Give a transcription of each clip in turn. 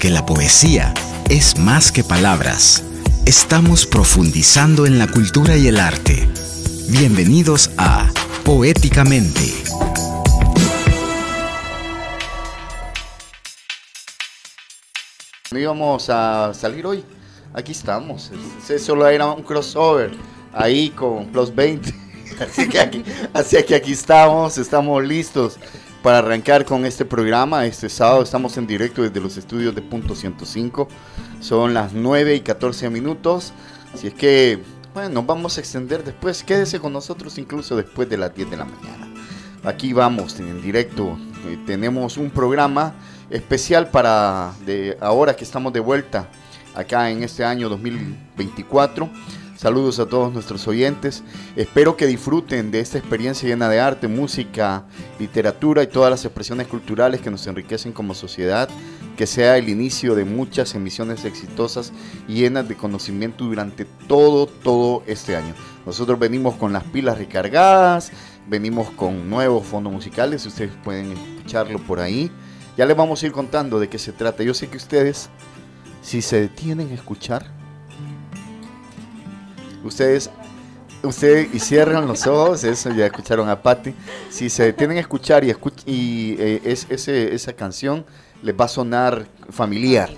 Porque la poesía es más que palabras. Estamos profundizando en la cultura y el arte. Bienvenidos a Poéticamente. No íbamos a salir hoy. Aquí estamos. Solo era un crossover ahí con Plus 20. Así que aquí, así que aquí estamos, estamos listos para arrancar con este programa. Este sábado estamos en directo desde los estudios de Punto 105. Son las 9 y 14 minutos. Así es que, bueno, nos vamos a extender después. Quédese con nosotros incluso después de las 10 de la mañana. Aquí vamos en directo. Eh, tenemos un programa especial para de ahora que estamos de vuelta acá en este año 2024. Saludos a todos nuestros oyentes. Espero que disfruten de esta experiencia llena de arte, música, literatura y todas las expresiones culturales que nos enriquecen como sociedad. Que sea el inicio de muchas emisiones exitosas llenas de conocimiento durante todo, todo este año. Nosotros venimos con las pilas recargadas, venimos con nuevos fondos musicales, ustedes pueden escucharlo por ahí. Ya les vamos a ir contando de qué se trata. Yo sé que ustedes, si se detienen a escuchar, ustedes, ustedes y cierran los ojos, eso ya escucharon a Patti. Si se detienen a escuchar y, y eh, es, ese, esa canción, les va a sonar familiar.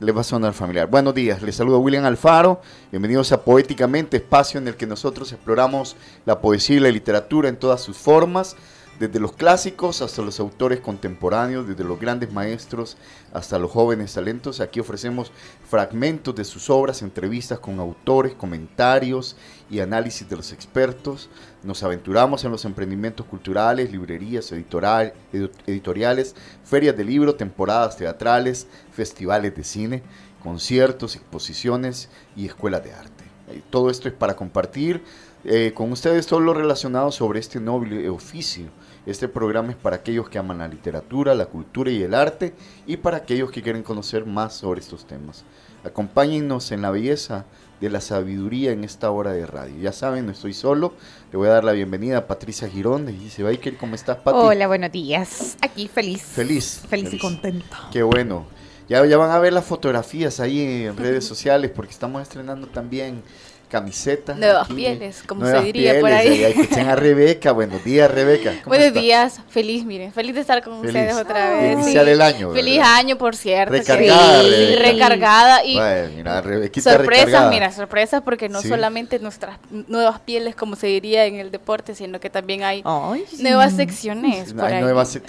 Les va a sonar familiar. Buenos días, les saludo William Alfaro. Bienvenidos a Poéticamente, espacio en el que nosotros exploramos la poesía y la literatura en todas sus formas desde los clásicos hasta los autores contemporáneos, desde los grandes maestros hasta los jóvenes talentos. Aquí ofrecemos fragmentos de sus obras, entrevistas con autores, comentarios y análisis de los expertos. Nos aventuramos en los emprendimientos culturales, librerías editorial, editoriales, ferias de libro, temporadas teatrales, festivales de cine, conciertos, exposiciones y escuelas de arte. Eh, todo esto es para compartir eh, con ustedes todo lo relacionado sobre este noble oficio este programa es para aquellos que aman la literatura, la cultura y el arte y para aquellos que quieren conocer más sobre estos temas. Acompáñennos en la belleza de la sabiduría en esta hora de radio. Ya saben, no estoy solo. Le voy a dar la bienvenida a Patricia Girón de Dice Baker. ¿Cómo estás, Pati? Hola, buenos días. Aquí feliz. Feliz. Feliz, y contento. Qué bueno. Ya, ya van a ver las fotografías ahí en redes sociales porque estamos estrenando también camiseta. Nuevas pieles, como se diría por ahí. Escuchen a Rebeca. Buenos días, Rebeca. Buenos días, feliz, miren, feliz de estar con ustedes otra vez. Iniciar el año. Feliz año, por cierto. Recargada. Sí, recargada y mira, sorpresas, mira, sorpresas porque no solamente nuestras nuevas pieles, como se diría en el deporte, sino que también hay nuevas secciones. Por hay ahí. nuevas, sí,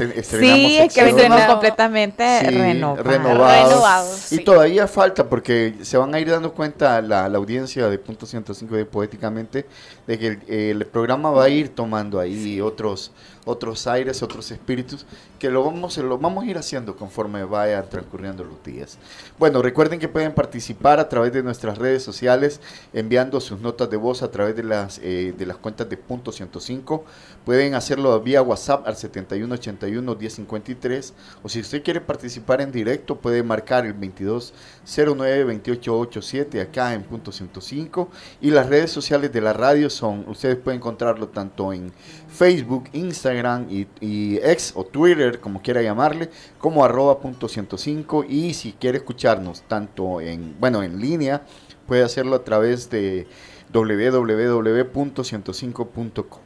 es que estamos completamente renovados. renovados. y todavía falta porque se van a ir dando cuenta la, la audiencia de puntos 105 de Poéticamente, de que el, programa va a ir tomando ahí otros, otros aires, otros espíritus, que lo vamos, lo vamos a ir haciendo conforme vayan transcurriendo los días. Bueno, recuerden que pueden participar a través de nuestras redes sociales, enviando sus notas de voz a través de las, eh, de las cuentas de Punto 105. Pueden hacerlo vía WhatsApp al 7181-1053, o si usted quiere participar en directo, puede marcar el 2209-2887 acá en Punto 105. Y las redes sociales de la radio son, ustedes pueden encontrarlo tanto en Facebook, Instagram y, y X o Twitter, como quiera llamarle, como arroba punto 105 y si quiere escucharnos tanto en, bueno, en línea, puede hacerlo a través de www.105.com.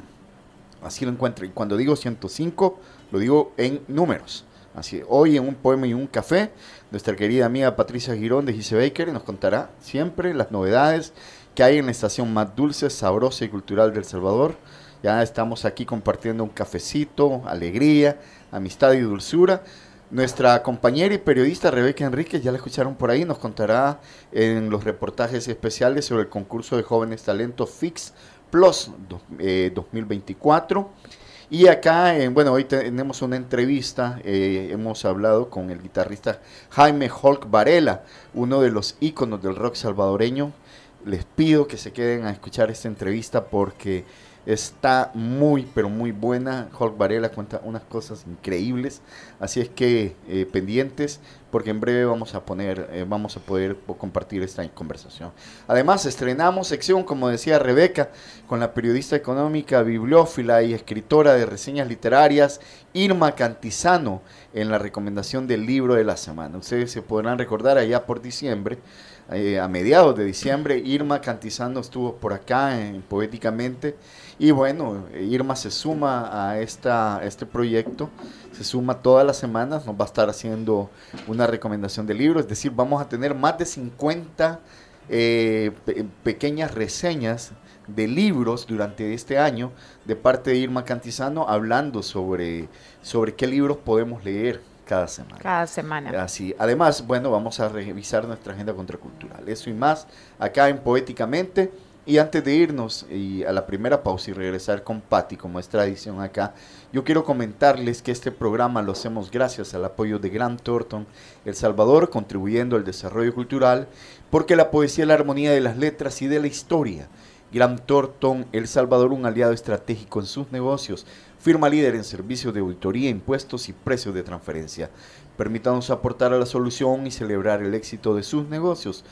Así lo encuentra. Y cuando digo 105, lo digo en números. Así, hoy en un poema y un café, nuestra querida amiga Patricia Girón de Gise Baker nos contará siempre las novedades que hay en la estación más dulce, sabrosa y cultural del Salvador. Ya estamos aquí compartiendo un cafecito, alegría, amistad y dulzura. Nuestra compañera y periodista Rebeca Enríquez, ya la escucharon por ahí, nos contará en los reportajes especiales sobre el concurso de jóvenes talentos Fix Plus 2024. Eh, y acá, bueno, hoy tenemos una entrevista, eh, hemos hablado con el guitarrista Jaime Hulk Varela, uno de los íconos del rock salvadoreño. Les pido que se queden a escuchar esta entrevista porque Está muy, pero muy buena. Hulk Varela cuenta unas cosas increíbles. Así es que eh, pendientes, porque en breve vamos a poner, eh, vamos a poder compartir esta conversación. Además, estrenamos sección, como decía Rebeca, con la periodista económica, bibliófila y escritora de reseñas literarias, Irma Cantizano, en la recomendación del libro de la semana. Ustedes se podrán recordar allá por diciembre eh, a mediados de diciembre, Irma Cantizano estuvo por acá en, poéticamente y bueno, Irma se suma a esta, este proyecto, se suma todas las semanas, nos va a estar haciendo una recomendación de libros, es decir, vamos a tener más de 50 eh, pequeñas reseñas de libros durante este año de parte de Irma Cantizano hablando sobre, sobre qué libros podemos leer cada semana. Cada semana. Así. Además, bueno, vamos a revisar nuestra agenda contracultural. Eso y más acá en Poéticamente. Y antes de irnos y a la primera pausa y regresar con Patti, como es tradición acá, yo quiero comentarles que este programa lo hacemos gracias al apoyo de Grant Thornton El Salvador, contribuyendo al desarrollo cultural, porque la poesía es la armonía de las letras y de la historia. Grant Thornton El Salvador, un aliado estratégico en sus negocios, firma líder en servicios de auditoría, impuestos y precios de transferencia. Permítanos aportar a la solución y celebrar el éxito de sus negocios.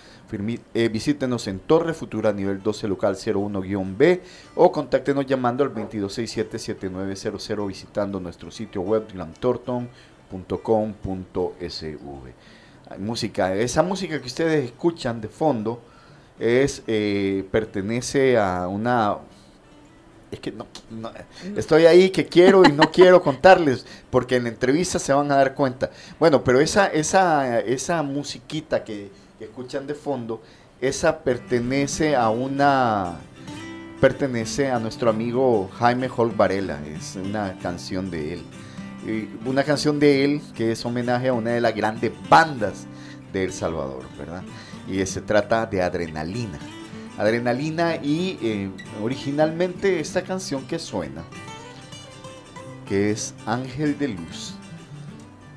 Eh, visítenos en Torre Futura, nivel 12, local 01-B o contáctenos llamando al 2267-7900 visitando nuestro sitio web glamtorton.com.sv. Música, esa música que ustedes escuchan de fondo es eh, pertenece a una es que no, estoy ahí que quiero y no quiero contarles, porque en la entrevista se van a dar cuenta. Bueno, pero esa, esa, esa musiquita que, escuchan de fondo, esa pertenece a una pertenece a nuestro amigo Jaime Holt Varela, es una canción de él. Una canción de él que es homenaje a una de las grandes bandas de El Salvador, ¿verdad? Y se trata de Adrenalina. Adrenalina y eh, originalmente esta canción que suena, que es Ángel de Luz,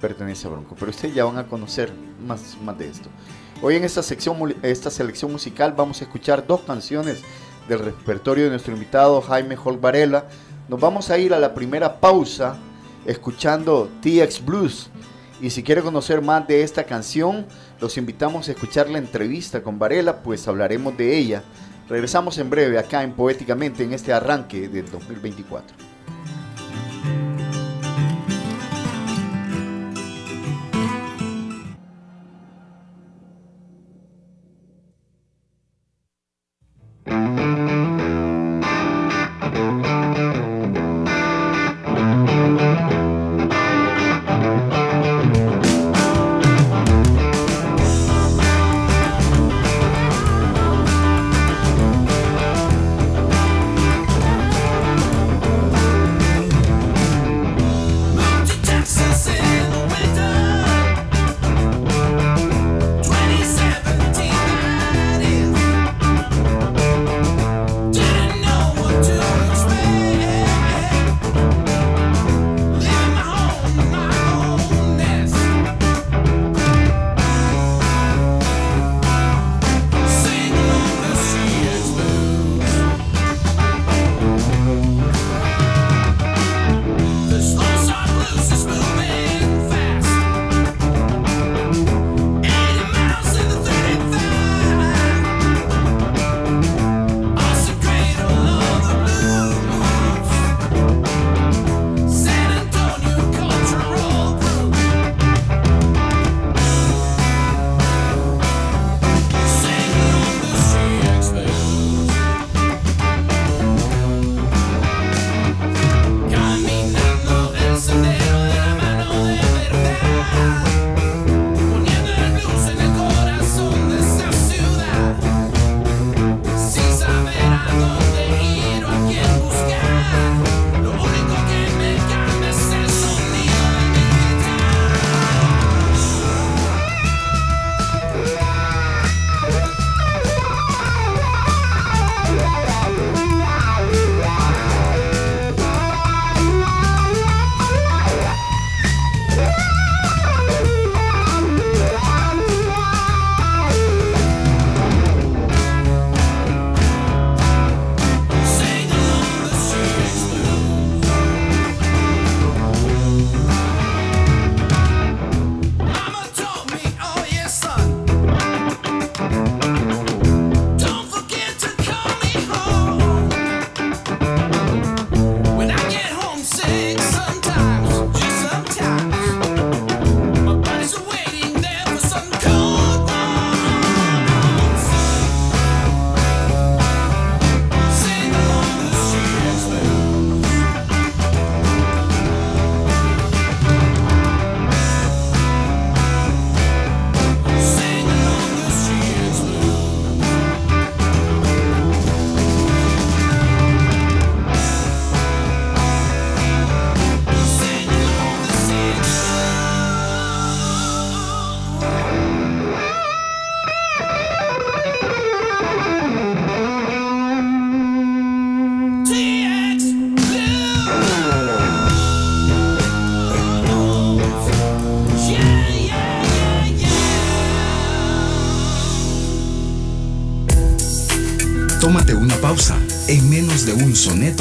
pertenece a Bronco, pero ustedes ya van a conocer más, más de esto. Hoy en esta, sección, esta selección musical vamos a escuchar dos canciones del repertorio de nuestro invitado Jaime Holt Varela. Nos vamos a ir a la primera pausa escuchando TX Blues. Y si quiere conocer más de esta canción, los invitamos a escuchar la entrevista con Varela, pues hablaremos de ella. Regresamos en breve acá en Poéticamente en este arranque del 2024.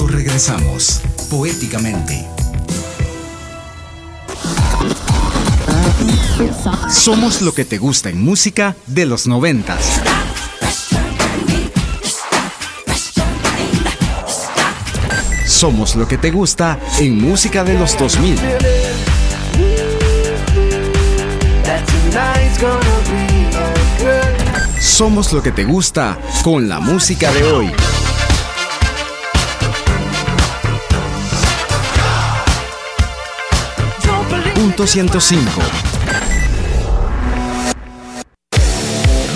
Regresamos, poéticamente. Somos lo que te gusta en música de los noventas. Somos lo que te gusta en música de los 2000. Somos lo que te gusta con la música de hoy. Punto 105.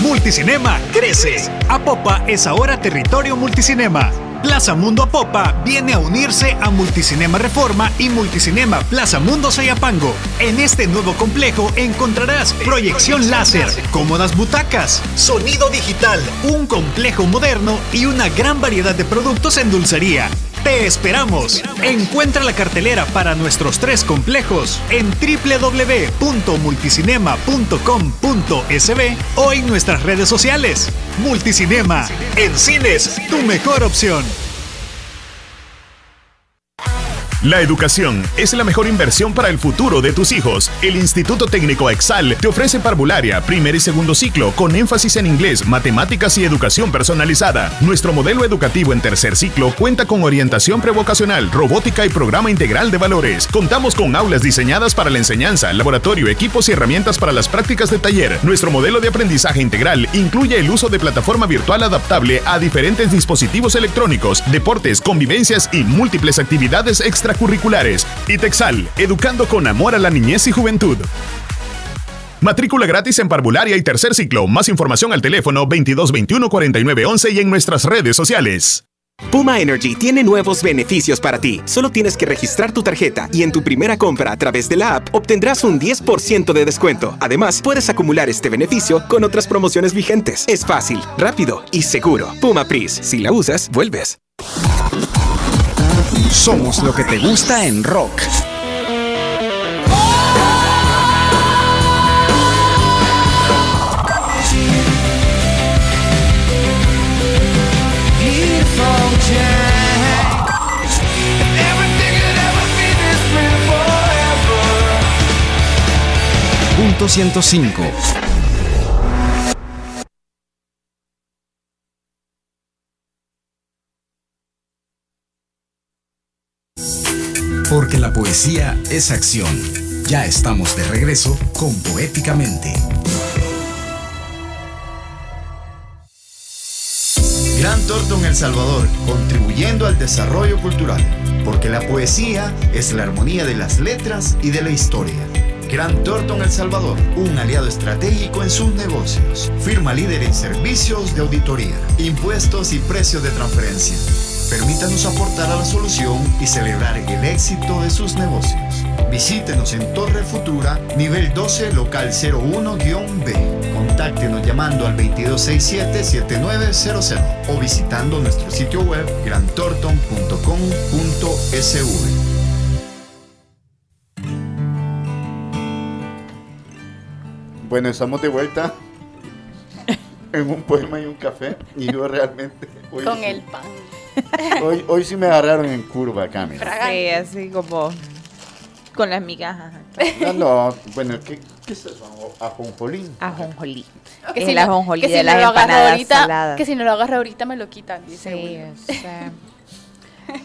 Multicinema crece. Apopa es ahora territorio multicinema Plaza Mundo Apopa viene a unirse a Multicinema Reforma y Multicinema Plaza Mundo Sayapango. En este nuevo complejo encontrarás proyección láser, cómodas butacas, sonido digital, un complejo moderno y una gran variedad de productos en dulcería. Te esperamos. Encuentra la cartelera para nuestros tres complejos en www.multicinema.com.sb o en nuestras redes sociales. Multicinema, en cines, tu mejor opción. La educación es la mejor inversión para el futuro de tus hijos. El Instituto Técnico Exal te ofrece parvularia, primer y segundo ciclo, con énfasis en inglés, matemáticas y educación personalizada. Nuestro modelo educativo en tercer ciclo cuenta con orientación prevocacional, robótica y programa integral de valores. Contamos con aulas diseñadas para la enseñanza, laboratorio, equipos y herramientas para las prácticas de taller. Nuestro modelo de aprendizaje integral incluye el uso de plataforma virtual adaptable a diferentes dispositivos electrónicos, deportes, convivencias y múltiples actividades extra curriculares. Y Texal, educando con amor a la niñez y juventud. Matrícula gratis en parvularia y tercer ciclo. Más información al teléfono 2221 4911 y en nuestras redes sociales. Puma Energy tiene nuevos beneficios para ti. Solo tienes que registrar tu tarjeta y en tu primera compra a través de la app obtendrás un 10% de descuento. Además, puedes acumular este beneficio con otras promociones vigentes. Es fácil, rápido y seguro. Puma Pris, si la usas, vuelves. Somos lo que te gusta en rock. Punto 105. Porque la poesía es acción. Ya estamos de regreso con Poéticamente. Gran Torto en El Salvador, contribuyendo al desarrollo cultural. Porque la poesía es la armonía de las letras y de la historia. Gran Torto en El Salvador, un aliado estratégico en sus negocios. Firma líder en servicios de auditoría, impuestos y precios de transferencia Permítanos aportar a la solución y celebrar el éxito de sus negocios. Visítenos en Torre Futura, nivel 12, local 01-B. Contáctenos llamando al 2267-7900 o visitando nuestro sitio web grantorton.com.sv. Bueno, estamos de vuelta en un poema y un café y yo realmente... Con el pan. Hoy, hoy sí me agarraron en curva, Cami. Sí, así como con las migajas. No, no, bueno, ¿qué, qué es eso? Ajonjolí. Ajonjolí. Que es si el ajonjolí de las empanadas ahorita, Que si no lo agarro ahorita me lo quitan, dice sí,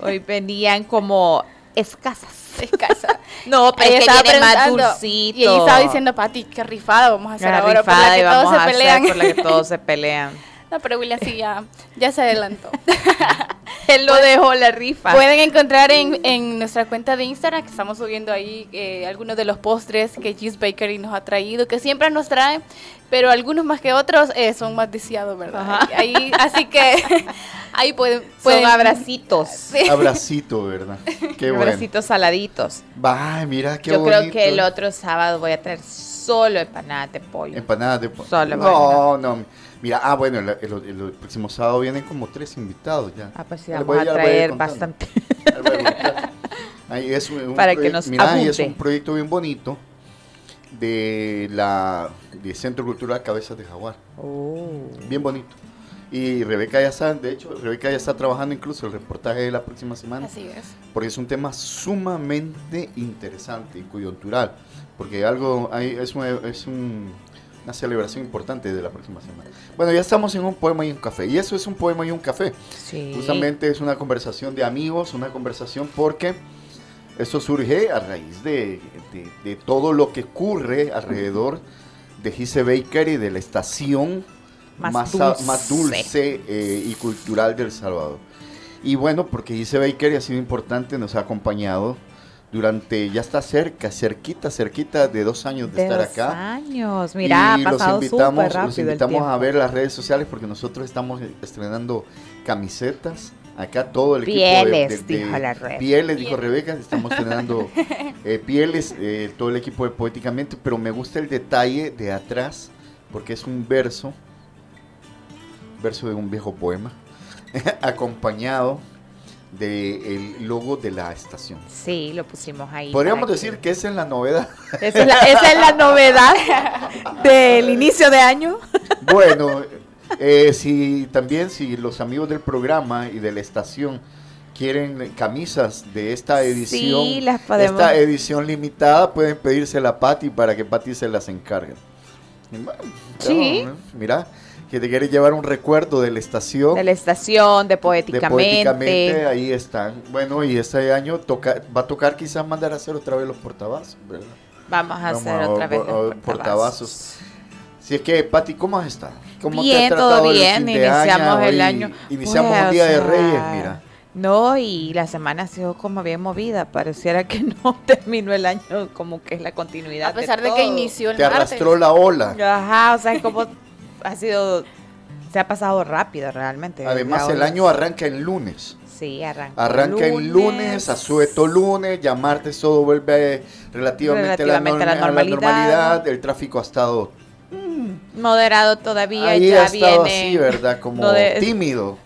Hoy venían como escasas. Escasas. No, pero es que viene más dulcito. Y ahí estaba diciendo, Pati, qué rifada vamos a hacer ahora por la que todos se pelean. por la que todos se pelean. No, pero William sí ya, ya se adelantó. Él lo dejó la rifa. Pueden encontrar en, en, nuestra cuenta de Instagram que estamos subiendo ahí eh, algunos de los postres que Cheese Bakery nos ha traído, que siempre nos trae, pero algunos más que otros eh, son más deseados, ¿verdad? Ahí, así que ahí pueden, pueden... Son abracitos. Sí. Abracito, ¿verdad? Qué bueno. Abracitos saladitos. Va, mira qué Yo creo que el otro sábado voy a traer solo empanadas de pollo. Empanadas de pollo. Solo No, no. Mira, ah, bueno, el, el, próximo sábado vienen como tres invitados ya. Ah, pues sí, vamos a, traer bastante. Ahí es un, Para que nos mira, es un proyecto bien bonito de la de Centro Cultural Cabezas de Jaguar. Oh. Bien bonito. Y Rebeca ya está, de hecho, Rebeca ya está trabajando incluso el reportaje de la próxima semana. Así es. Porque es un tema sumamente interesante y coyuntural. Porque algo, hay, es, un- es un- una celebración importante de la próxima semana. Bueno, ya estamos en un poema y un café. Y eso es un poema y un café. Sí. Justamente es una conversación de amigos, una conversación porque esto surge a raíz de, de- de todo lo que ocurre alrededor de Gise Baker y de la estación Más más, dulce. más dulce eh, y cultural del Salvador. Y bueno, porque Gise Baker ha sido importante, nos ha acompañado durante, ya está cerca, cerquita, cerquita de dos años de, De estar dos acá. años. Mira, y ha pasado los invitamos, súper los rápido el invitamos a ver las redes sociales porque nosotros estamos estrenando camisetas. Acá todo el Pieles, equipo de, de- de- dijo la Rebe. Pieles, dijo Rebeca, estamos estrenando eh, pieles, eh, todo el equipo de Poéticamente, pero me gusta el detalle de atrás porque es un verso, verso de un viejo poema, acompañado del logo de la estación. Sí, lo pusimos ahí. Podríamos decir que- que esa es la novedad. Esa es la, esa es la novedad del inicio de año. Bueno, eh, si también si los amigos del programa y de la estación quieren camisas de esta edición, Sí, las podemos- esta edición limitada, pueden pedírsela a Patti para que Patti se las encargue. Bueno, Sí. Mira, que te quieres llevar un recuerdo de la estación. De la estación, de de Poéticamente. poéticamente, ahí están. Bueno, y este año toca, va a tocar quizás mandar a hacer otra vez los portavasos, ¿verdad? Vamos a Vamos hacer a- otra vez a- los portavasos. portavazos. Si es que, Pati, ¿cómo has estado? ¿Cómo te Bien, tratado todo el bien. de Iniciamos año? el año. Iniciamos Pues, un día o de Reyes, mira. No, y la semana ha sido como bien movida. Pareciera que no terminó el año como que es la continuidad. A pesar de, que todo. inició el Te martes. arrastró la ola. Ajá, o sea, es como ha sido. Se ha pasado rápido realmente. Además, el año arranca el lunes. Sí, arranca. Arranca el lunes, asueto lunes, ya martes todo vuelve relativamente, Relativamente a, la, a la norma- a la normalidad. El tráfico ha estado Moderado todavía, ahí, ya ha estado viene. así, ¿verdad? Como no de- tímido.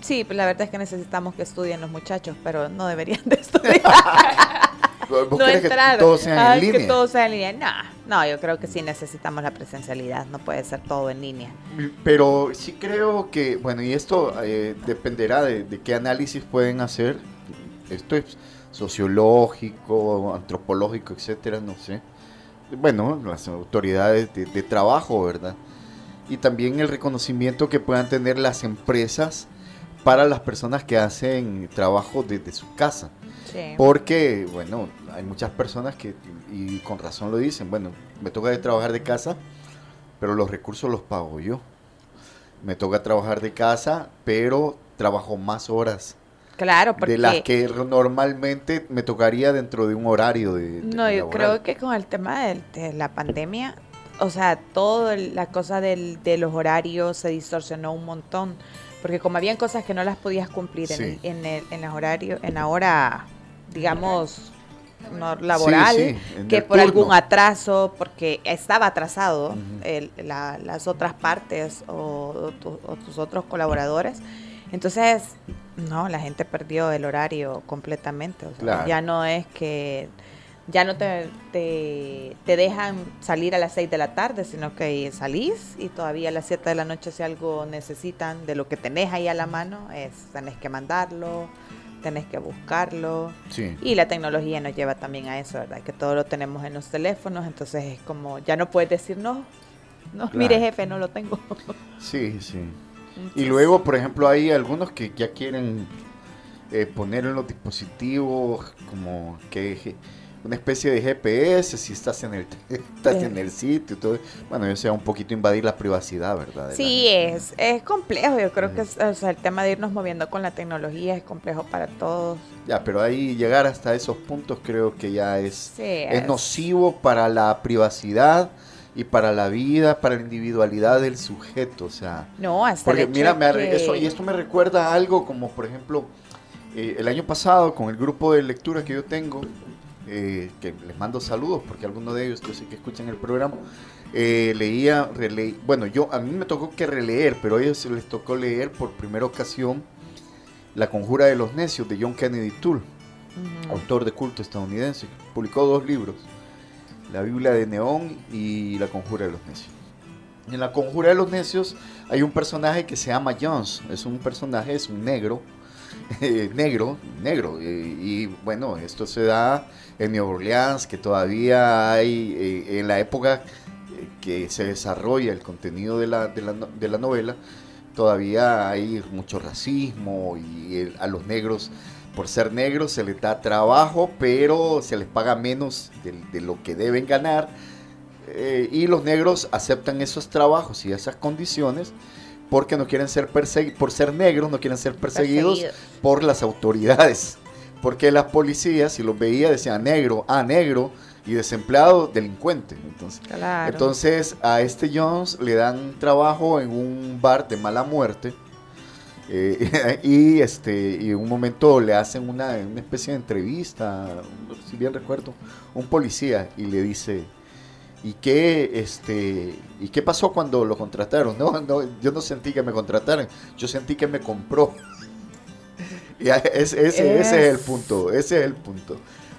Sí, pues la verdad es que necesitamos que estudien los muchachos, pero no deberían de estudiar. ¿Vos no crees entrar. que todos sean Ay, en que línea? todo sea en línea. No, no, yo creo que sí necesitamos la presencialidad. No puede ser todo en línea. Pero sí creo que, bueno, y esto eh, dependerá de, de qué análisis pueden hacer. Esto es sociológico, antropológico, etcétera, no sé. Bueno, las autoridades de, de trabajo, ¿verdad? Y también el reconocimiento que puedan tener las empresas para las personas que hacen trabajo desde su casa. Sí. Porque, bueno, hay muchas personas que, y con razón lo dicen, bueno, me toca de trabajar de casa, pero los recursos los pago yo. Me toca trabajar de casa, pero trabajo más horas Claro, porque de las que normalmente me tocaría dentro de un horario de... de no, yo creo que con el tema de, la pandemia, o sea, toda la cosa del, de los horarios se distorsionó un montón, porque como habían cosas que no las podías cumplir Sí. en, en, el, en los horarios, en la hora, digamos, no laboral, sí, que por turno. algún atraso, porque estaba atrasado el- la- las otras partes o, o tu- o tus otros colaboradores. Entonces, no, la gente perdió el horario completamente. o sea, Claro. Ya no es que ya no te, te, te dejan salir a las 6 de la tarde, sino que salís y todavía a las 7 de la noche si algo necesitan de lo que tenés ahí a la mano, es tenés que mandarlo, tenés que buscarlo. Sí. Y la tecnología nos lleva también a eso, ¿verdad? Que todo lo tenemos en los teléfonos, entonces es como, ya no puedes decir no. No, Claro. mire jefe, no lo tengo. Sí, sí. Y luego, por ejemplo, hay algunos que ya quieren eh, poner en los dispositivos como que una especie de GPS si estás en el estás en el sitio todo. Bueno, eso sea un poquito invadir la privacidad, ¿verdad? de Sí, es, es complejo. Yo creo que es- o sea, el tema de irnos moviendo con la tecnología es complejo para todos. Ya, pero ahí llegar hasta esos puntos creo que ya es Sí, es nocivo para la privacidad y para la vida, para la individualidad del sujeto, o sea, No, hasta Porque mira, me que- eso, y esto me recuerda a algo como, por ejemplo, eh, el año pasado con el grupo de lectura que yo tengo, eh, que les mando saludos porque algunos de ellos yo sé que escuchan el programa, eh, leía, releí, bueno, yo a mí me tocó que releer, pero a ellos les tocó leer por primera ocasión La Conjura de los Necios de John Kennedy Toole, autor de culto estadounidense, publicó dos libros, La Biblia de Neón y La Conjura de los Necios. En la conjura de los necios hay un personaje que se llama Jones. Es un personaje, es un negro. eh, negro, negro. y bueno, esto se da en Nueva Orleans, que todavía hay, eh, en la época eh, que se desarrolla el contenido de la, de la, de la novela, todavía hay mucho racismo y el- a los negros, por ser negros, se les da trabajo, pero se les paga menos de, de lo que deben ganar. eh, y los negros aceptan esos trabajos y esas condiciones porque no quieren ser perseguidos, por ser negros, no quieren ser perseguidos Perseguidos. por las autoridades. Porque las policías, si los veía, decían negro, ah, negro, y desempleado, delincuente. Entonces, Claro. entonces a este Jones le dan trabajo en un bar de mala muerte. eh, y este y en un momento le hacen una, una especie de entrevista, si bien recuerdo, un policía y le dice ¿y qué este y qué pasó cuando lo contrataron? No, no, yo no sentí que me contrataran, yo sentí que me compró. Y ese, ese, ese es el Es- punto, ese es el punto.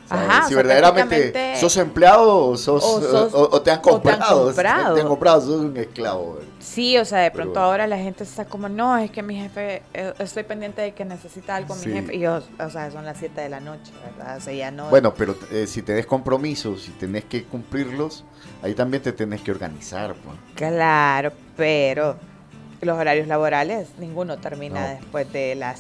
Ajá, si verdaderamente sos empleado o, sos, o sos- o- o te han o te han comprado, comprado. te han comprado, sos un esclavo. Sí, o sea, de pronto Pero- ahora la gente está como, no, es que mi jefe, eh, estoy pendiente de que necesita algo Sí. mi jefe. Y yo, o sea, son las 7 de la noche, ¿verdad? O sea, ya no. Bueno, pero eh, si tenés compromisos, si tenés que cumplirlos, ahí también te tenés que organizar. pues. Claro, pero los horarios laborales, ninguno termina No. después de las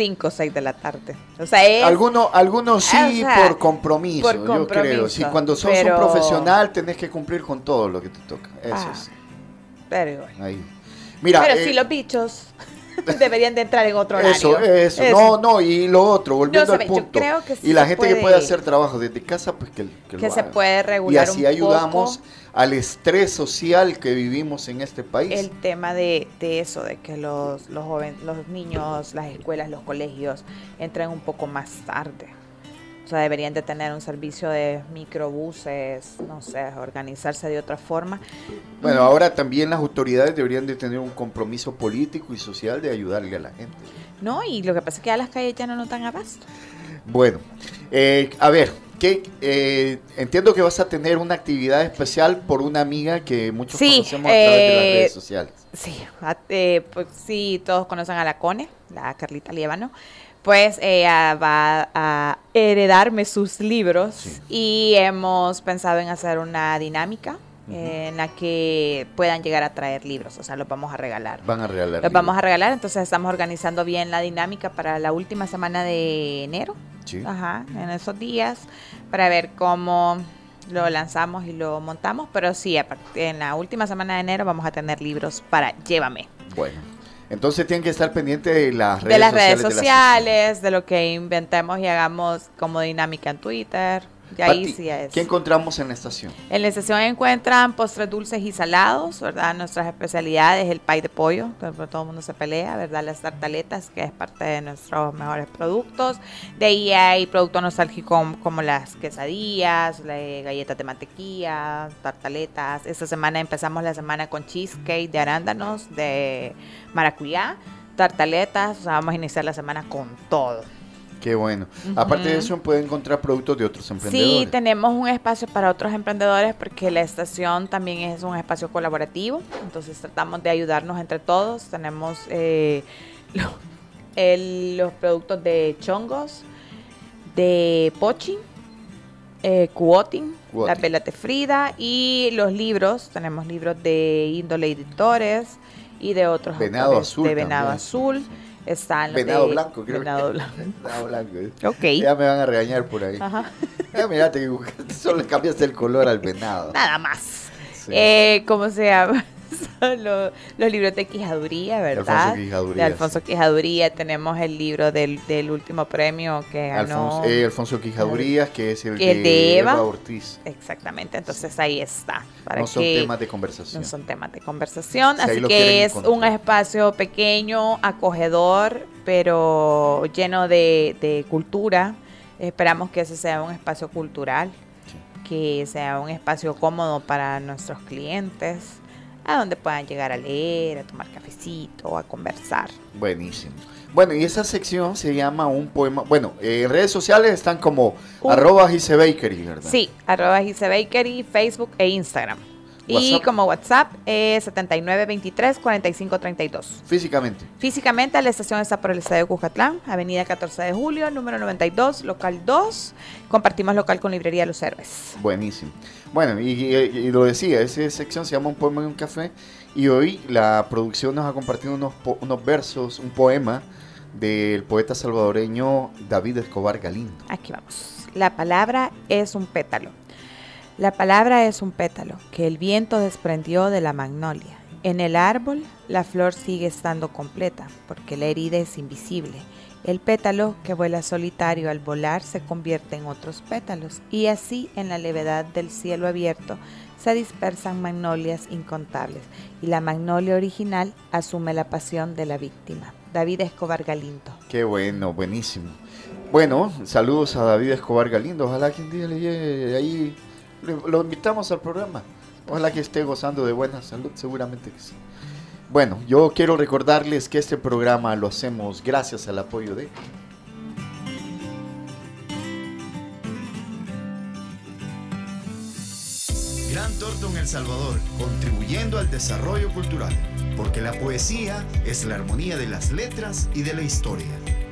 5 o 6 de la tarde. O sea, es... Algunos, algunos sí o sea, por compromiso, por yo creo. Si cuando sos pero- un profesional tenés que cumplir con todo lo que te toca. Eso Ah, sí. Pero, igual. Ahí. Mira, pero eh, si los bichos deberían de entrar en otro horario. Eso, eso, No, no, y lo otro, volviendo al yo punto. creo que sí y la gente que puede- hacer trabajo desde casa, pues que, que, que lo se haga. puede Y regular así un ayudamos poco al estrés social que vivimos en este país. el tema de, de eso, de que los, los jóvenes, los niños, las escuelas, los colegios entran un poco más tarde. O sea, deberían de tener un servicio de microbuses, no sé, organizarse de otra forma. Bueno, ahora también las autoridades deberían de tener un compromiso político y social de ayudarle a la gente. No, y lo que pasa es que ya las calles ya no nos dan abasto. Bueno, eh, a ver, ¿qué, eh, entiendo que vas a tener una actividad especial por una amiga que muchos Sí, conocemos a través de las eh, redes sociales. Sí, a- eh, pues sí, todos conocen a la Cone, la Carlita Liévano. Pues ella va a heredarme sus libros Sí. y hemos pensado en hacer una dinámica eh, en la que puedan llegar a traer libros, o sea, los vamos a regalar. Van a regalar. Los vamos a regalar, entonces estamos organizando bien la dinámica para la última semana de enero, Sí. ajá, en esos días, para ver cómo lo lanzamos y lo montamos, pero sí, en la última semana de enero vamos a tener libros para Llévame. Bueno, entonces tienen que estar pendientes de las redes de las sociales. redes de sociales, de lo que inventemos y hagamos como dinámica en Twitter. Y ahí Pati, sí es. ¿Qué encontramos en la estación? En la estación encuentran postres dulces y salados, ¿verdad? Nuestras especialidades, el pay de pollo, que todo el mundo se pelea, ¿verdad? Las tartaletas, que es parte de nuestros mejores productos. De ahí hay productos nostálgicos como las quesadillas, la- galletas de mantequilla, tartaletas. Esta semana empezamos la semana con cheesecake de arándanos, de maracuyá, tartaletas. O sea, vamos a iniciar la semana con todo. Qué bueno. Aparte de eso, pueden encontrar productos de otros emprendedores. Sí, tenemos un espacio para otros emprendedores porque la estación también es un espacio colaborativo, entonces tratamos de ayudarnos entre todos. Tenemos eh, lo- el- los productos de chongos, de pochi, eh, la velas de Frida y los libros. Tenemos libros de índole editores y de otros Venado autores Azul de Venado también. Azul. Están Venado de- blanco, creo. Venado blanco. Venado blanco. eh. Ok. Ya me van a regañar por ahí. Ajá. Ya mirate, solo cambiaste el color al venado. Nada más. Sí. Eh, ¿Cómo se llama? Son los, los libros de Quijaduría, ¿verdad? Alfonso Quijaduría, De Alfonso sí. Quijaduría. Tenemos el libro del, del último premio que ganó. Alfonso, eh, Alfonso Quijadurías, que es el, de Eva. Ortiz. Exactamente, entonces ahí está. Para No son que temas de conversación. no son temas de conversación. Si así que es un espacio pequeño, acogedor, pero lleno de, de cultura. Esperamos que ese sea un espacio cultural, que sea un espacio cómodo para nuestros clientes, a donde puedan llegar a leer, a tomar cafecito, a conversar. Buenísimo. Bueno, y esa sección se llama un poema. Bueno, eh, en redes sociales están como Un- arroba Gisebakery, ¿verdad? Sí, arroba Gise Bakery, Facebook e Instagram. Y como WhatsApp es 7923-4532. Físicamente. Físicamente la estación está por el Estadio Cujatlán, Avenida 14 de Julio, número 92, local 2. Compartimos local con Librería Los Héroes. Buenísimo. Bueno, y, lo decía, esa sección se llama Un poema y un café. Y hoy la producción nos ha compartido unos, unos versos, un poema del poeta salvadoreño David Escobar Galindo. Aquí vamos. La palabra es un pétalo. La palabra es un pétalo que el viento desprendió de la magnolia. En el árbol la flor sigue estando completa porque la herida es invisible. El pétalo que vuela solitario al volar se convierte en otros pétalos y así en la levedad del cielo abierto se dispersan magnolias incontables y la magnolia original asume la pasión de la víctima. David Escobar Galindo. Qué bueno, buenísimo. Bueno, saludos a David Escobar Galindo. Ojalá que un día le llegue ahí. Lo invitamos al programa. Ojalá que esté gozando de buena salud, seguramente que sí. Bueno, yo quiero recordarles que este programa lo hacemos gracias al apoyo de... Gran Torto en El Salvador, contribuyendo al desarrollo cultural, porque la poesía es la armonía de las letras y de la historia.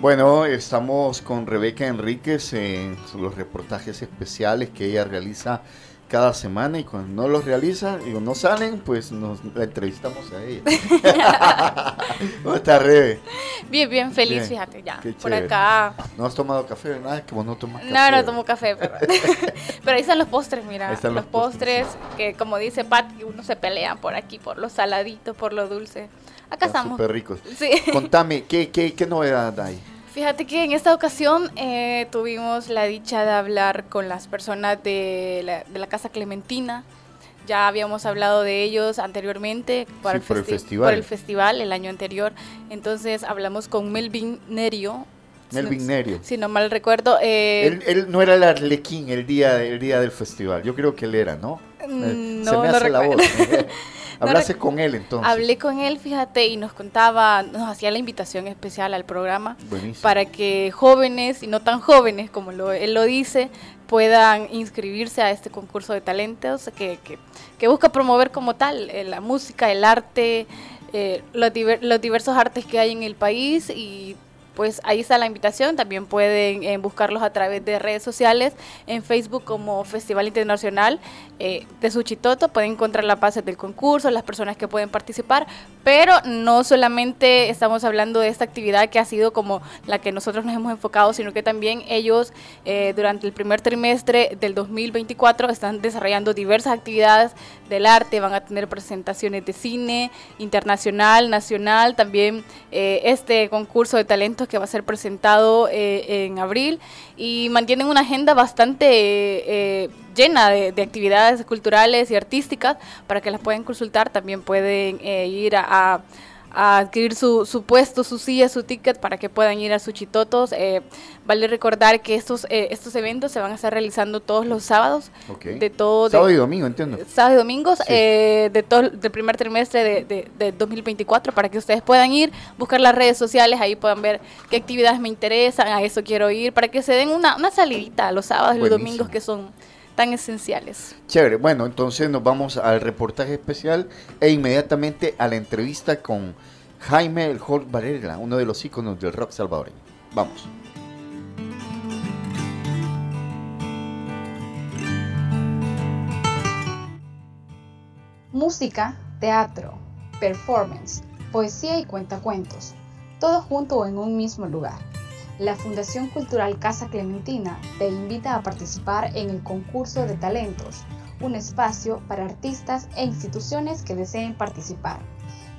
Bueno, estamos con Rebeca Enríquez en los reportajes especiales que ella realiza cada semana y cuando no los realiza y no salen, pues nos la entrevistamos a ella. ¿Cómo está Rebe? Bien, bien feliz, fíjate, ya. Por acá. ¿No has tomado café? Nada, que vos no tomas café. No, no tomo café, pero, pero ahí están los postres, mira. los, postres, que como dice Pat, uno se pelean por aquí, por los saladitos, por lo dulce. Acá estamos. Súper ricos. Sí. Contame, ¿qué, qué, qué novedad hay? Fíjate que en esta ocasión eh, tuvimos la dicha de hablar con las personas de la, de la, Casa Clementina. Ya habíamos hablado de ellos anteriormente por, el, festival. por el festival el año anterior. Entonces hablamos con Melvin Nerio, Melvin Nerio. Si no mal recuerdo. Eh, él, no era el arlequín el día, el día del festival. Yo creo que él era, ¿no? Mm, no Se me hace la voz. Hablaste con él entonces. Hablé con él, fíjate, y nos contaba, nos hacía la invitación especial al programa para que jóvenes y no tan jóvenes, como lo, él lo dice, puedan inscribirse a este concurso de talentos que, que, que busca promover como tal eh, la música, el arte, eh, los, los diversos artes que hay en el país y pues ahí está la invitación. También pueden eh, buscarlos a través de redes sociales, en Facebook como Festival Internacional eh, de Suchitoto. Pueden encontrar la base del concurso, las personas que pueden participar, pero no solamente estamos hablando de esta actividad que ha sido como la que nosotros nos hemos enfocado, sino que también ellos eh, durante el primer trimestre del 2024 están desarrollando diversas actividades del arte, van a tener presentaciones de cine internacional, nacional, también este concurso de talentos que va a ser presentado eh, en abril y mantienen una agenda bastante eh, llena de, actividades culturales y artísticas para que las puedan consultar. También pueden eh, ir a adquirir su, su, puesto, su silla, su ticket para que puedan ir a Suchitotos. Eh, vale recordar que estos, eh, estos eventos se van a estar realizando todos los sábados. De todo, sábado y domingo, entiendo. Sábado y domingos eh, de todo del primer trimestre de, de, 2024 para que ustedes puedan ir, buscar las redes sociales, ahí puedan ver qué actividades me interesan, a eso quiero ir, para que se den una, una salidita los sábados y los domingos que son tan esenciales. Chévere, bueno, entonces nos vamos al reportaje especial e inmediatamente a la entrevista con Jaime El Holt Varela, uno de los íconos del rock salvadoreño. Vamos. Música, teatro, performance, poesía y cuentacuentos, todo junto en un mismo lugar la Fundación Cultural Casa Clementina te invita a participar en el concurso de talentos, un espacio para artistas e instituciones que deseen participar.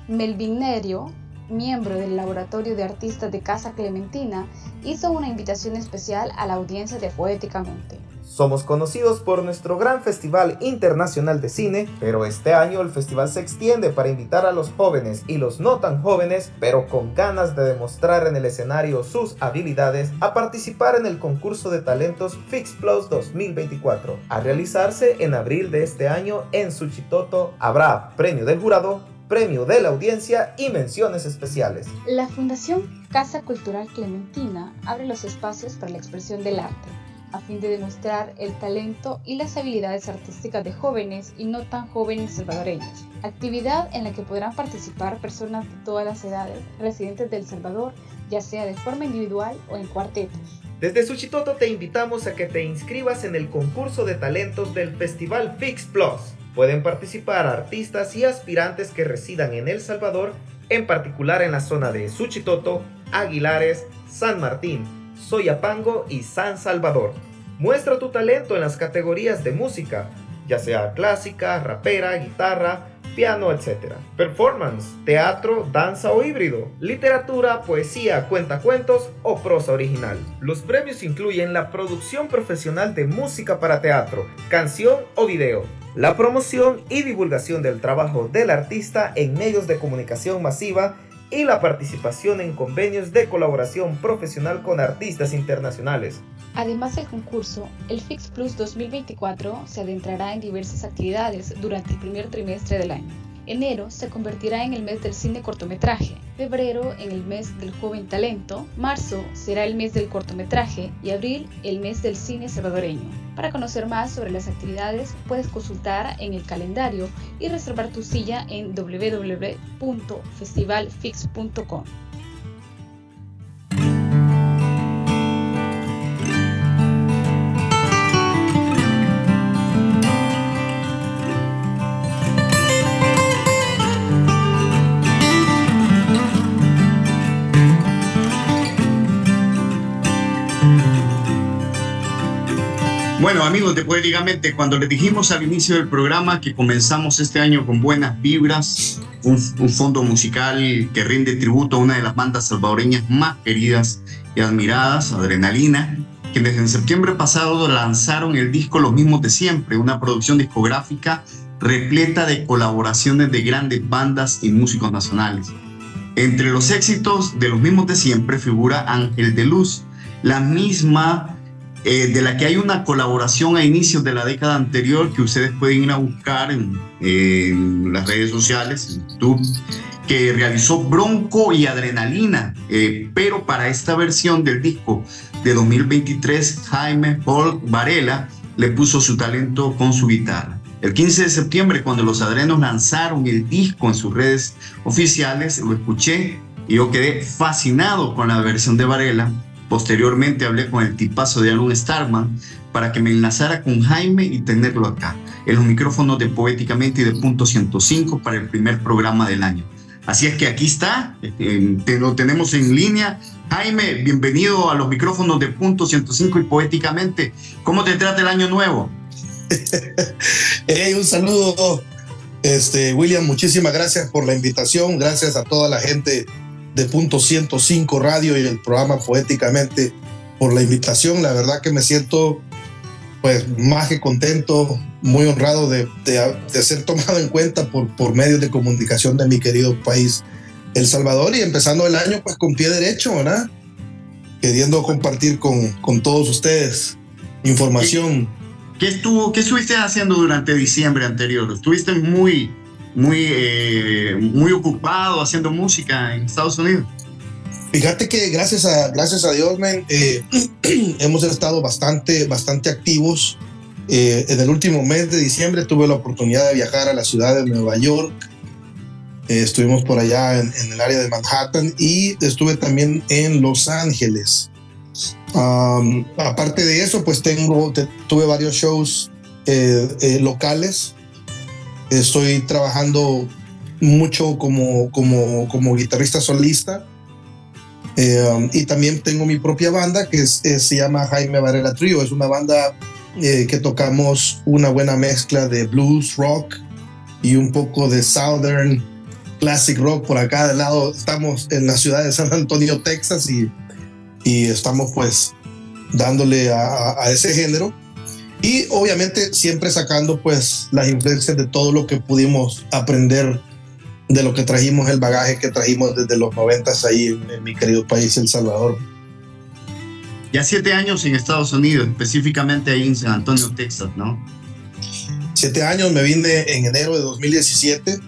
Melvin Nerio, miembro del Laboratorio de Artistas de Casa Clementina, hizo una invitación especial a la audiencia de Poéticamente. Somos conocidos por nuestro gran Festival Internacional de Cine, pero este año el festival se extiende para invitar a los jóvenes y los no tan jóvenes, pero con ganas de demostrar en el escenario sus habilidades, a participar en el concurso de talentos Fix Plus 2024. A realizarse en abril de este año en Suchitoto, habrá premio del jurado, premio de la audiencia y menciones especiales. La Fundación Casa Cultural Clementina abre los espacios para la expresión del arte a fin de demostrar el talento y las habilidades artísticas de jóvenes y no tan jóvenes salvadoreños. Actividad en la que podrán participar personas de todas las edades residentes del Salvador, ya sea de forma individual o en cuartetos. Desde Suchitoto te invitamos a que te inscribas en el concurso de talentos del Festival Fix Plus. Pueden participar artistas y aspirantes que residan en El Salvador, en particular en la zona de Suchitoto, Aguilares, San Martín, Soyapango y San Salvador. Muestra tu talento en las categorías de música, ya sea clásica, rapera, guitarra, piano, etc. Performance, teatro, danza o híbrido, literatura, poesía, cuentacuentos o prosa original. Los premios incluyen la producción profesional de música para teatro, canción o video, la promoción y divulgación del trabajo del artista en medios de comunicación masiva y la participación en convenios de colaboración profesional con artistas internacionales. Además del concurso, el Fix Plus 2024 se adentrará en diversas actividades durante el primer trimestre del año. Enero se convertirá en el mes del cine cortometraje, febrero en el mes del joven talento, marzo será el mes del cortometraje y abril el mes del cine salvadoreño. Para conocer más sobre las actividades puedes consultar en el calendario y reservar tu silla en www.festivalfix.com. Bueno, amigos de Poéticamente, cuando les dijimos al inicio del programa que comenzamos este año con buenas vibras, un, un, fondo musical que rinde tributo a una de las bandas salvadoreñas más queridas y admiradas, Adrenalina, quienes en septiembre pasado lanzaron el disco Los mismos de siempre, una producción discográfica repleta de colaboraciones de grandes bandas y músicos nacionales. Entre los éxitos de Los mismos de siempre figura Ángel de Luz, la misma eh, de la que hay una colaboración a inicios de la década anterior que ustedes pueden ir a buscar en, las redes sociales, en YouTube, que realizó Bronco y Adrenalina, eh, pero para esta versión del disco de 2023, Jaime Paul Varela le puso su talento con su guitarra. El 15 de septiembre, cuando los Adrenos lanzaron el disco en sus redes oficiales, lo escuché y yo quedé fascinado con la versión de Varela Posteriormente hablé con el tipazo de Alun Starman para que me enlazara con Jaime y tenerlo acá, en los micrófonos de Poéticamente y de Punto 105 para el primer programa del año. Así es que aquí está, lo tenemos en línea. Jaime, bienvenido a los micrófonos de Punto 105 y Poéticamente. ¿Cómo te trata el año nuevo? hey, un saludo, este, William, muchísimas gracias por la invitación, gracias a toda la gente de Punto 105 Radio y el programa Poéticamente por la invitación. La verdad que me siento pues más que contento, muy honrado de, de, ser tomado en cuenta por, por medios de comunicación de mi querido país, El Salvador, y empezando el año pues con pie derecho, ¿verdad? Queriendo compartir con, con todos ustedes información. ¿Qué, estuvo, ¿Qué estuviste haciendo durante diciembre anterior? ¿Estuviste muy muy, eh, muy ocupado haciendo música en Estados Unidos. Fíjate que gracias a, gracias a Dios, eh, hemos estado bastante, bastante activos. Eh, en el último mes de diciembre tuve la oportunidad de viajar a la ciudad de Nueva York. estuvimos por allá en, el área de Manhattan y estuve también en Los Ángeles. aparte de eso, pues tengo, tuve varios shows locales Estoy trabajando mucho como, como, como guitarrista solista. Eh, y también tengo mi propia banda que se llama Jaime Varela Trio. Es una banda eh, que tocamos una buena mezcla de blues, rock y un poco de southern classic rock por acá del lado. Estamos en la ciudad de San Antonio, Texas y, y estamos pues dándole a ese género. Y obviamente siempre sacando pues las influencias de todo lo que pudimos aprender de lo que trajimos, el bagaje que trajimos desde los noventas ahí en, mi querido país, El Salvador. Ya siete años en Estados Unidos, específicamente ahí en San Antonio, Texas, ¿no? Siete años, me vine en enero de 2017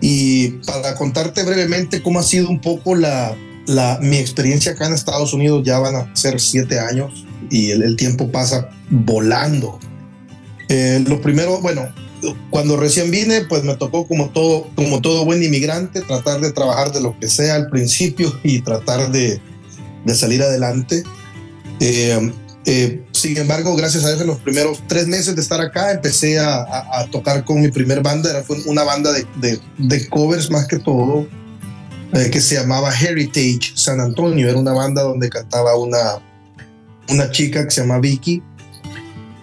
y para contarte brevemente cómo ha sido un poco la, la, mi experiencia acá en Estados Unidos, ya van a ser siete años y el, tiempo pasa volando. Eh, lo primero, bueno, cuando recién vine, pues me tocó como todo, como todo buen inmigrante, tratar de trabajar de lo que sea al principio y tratar de, de salir adelante. Eh, eh, sin embargo, gracias a Dios, en los primeros tres meses de estar acá, empecé a, tocar con mi primer banda. Era una banda de, de, de covers más que todo, eh, que se llamaba Heritage San Antonio. Era una banda donde cantaba una, una chica que se llama Vicky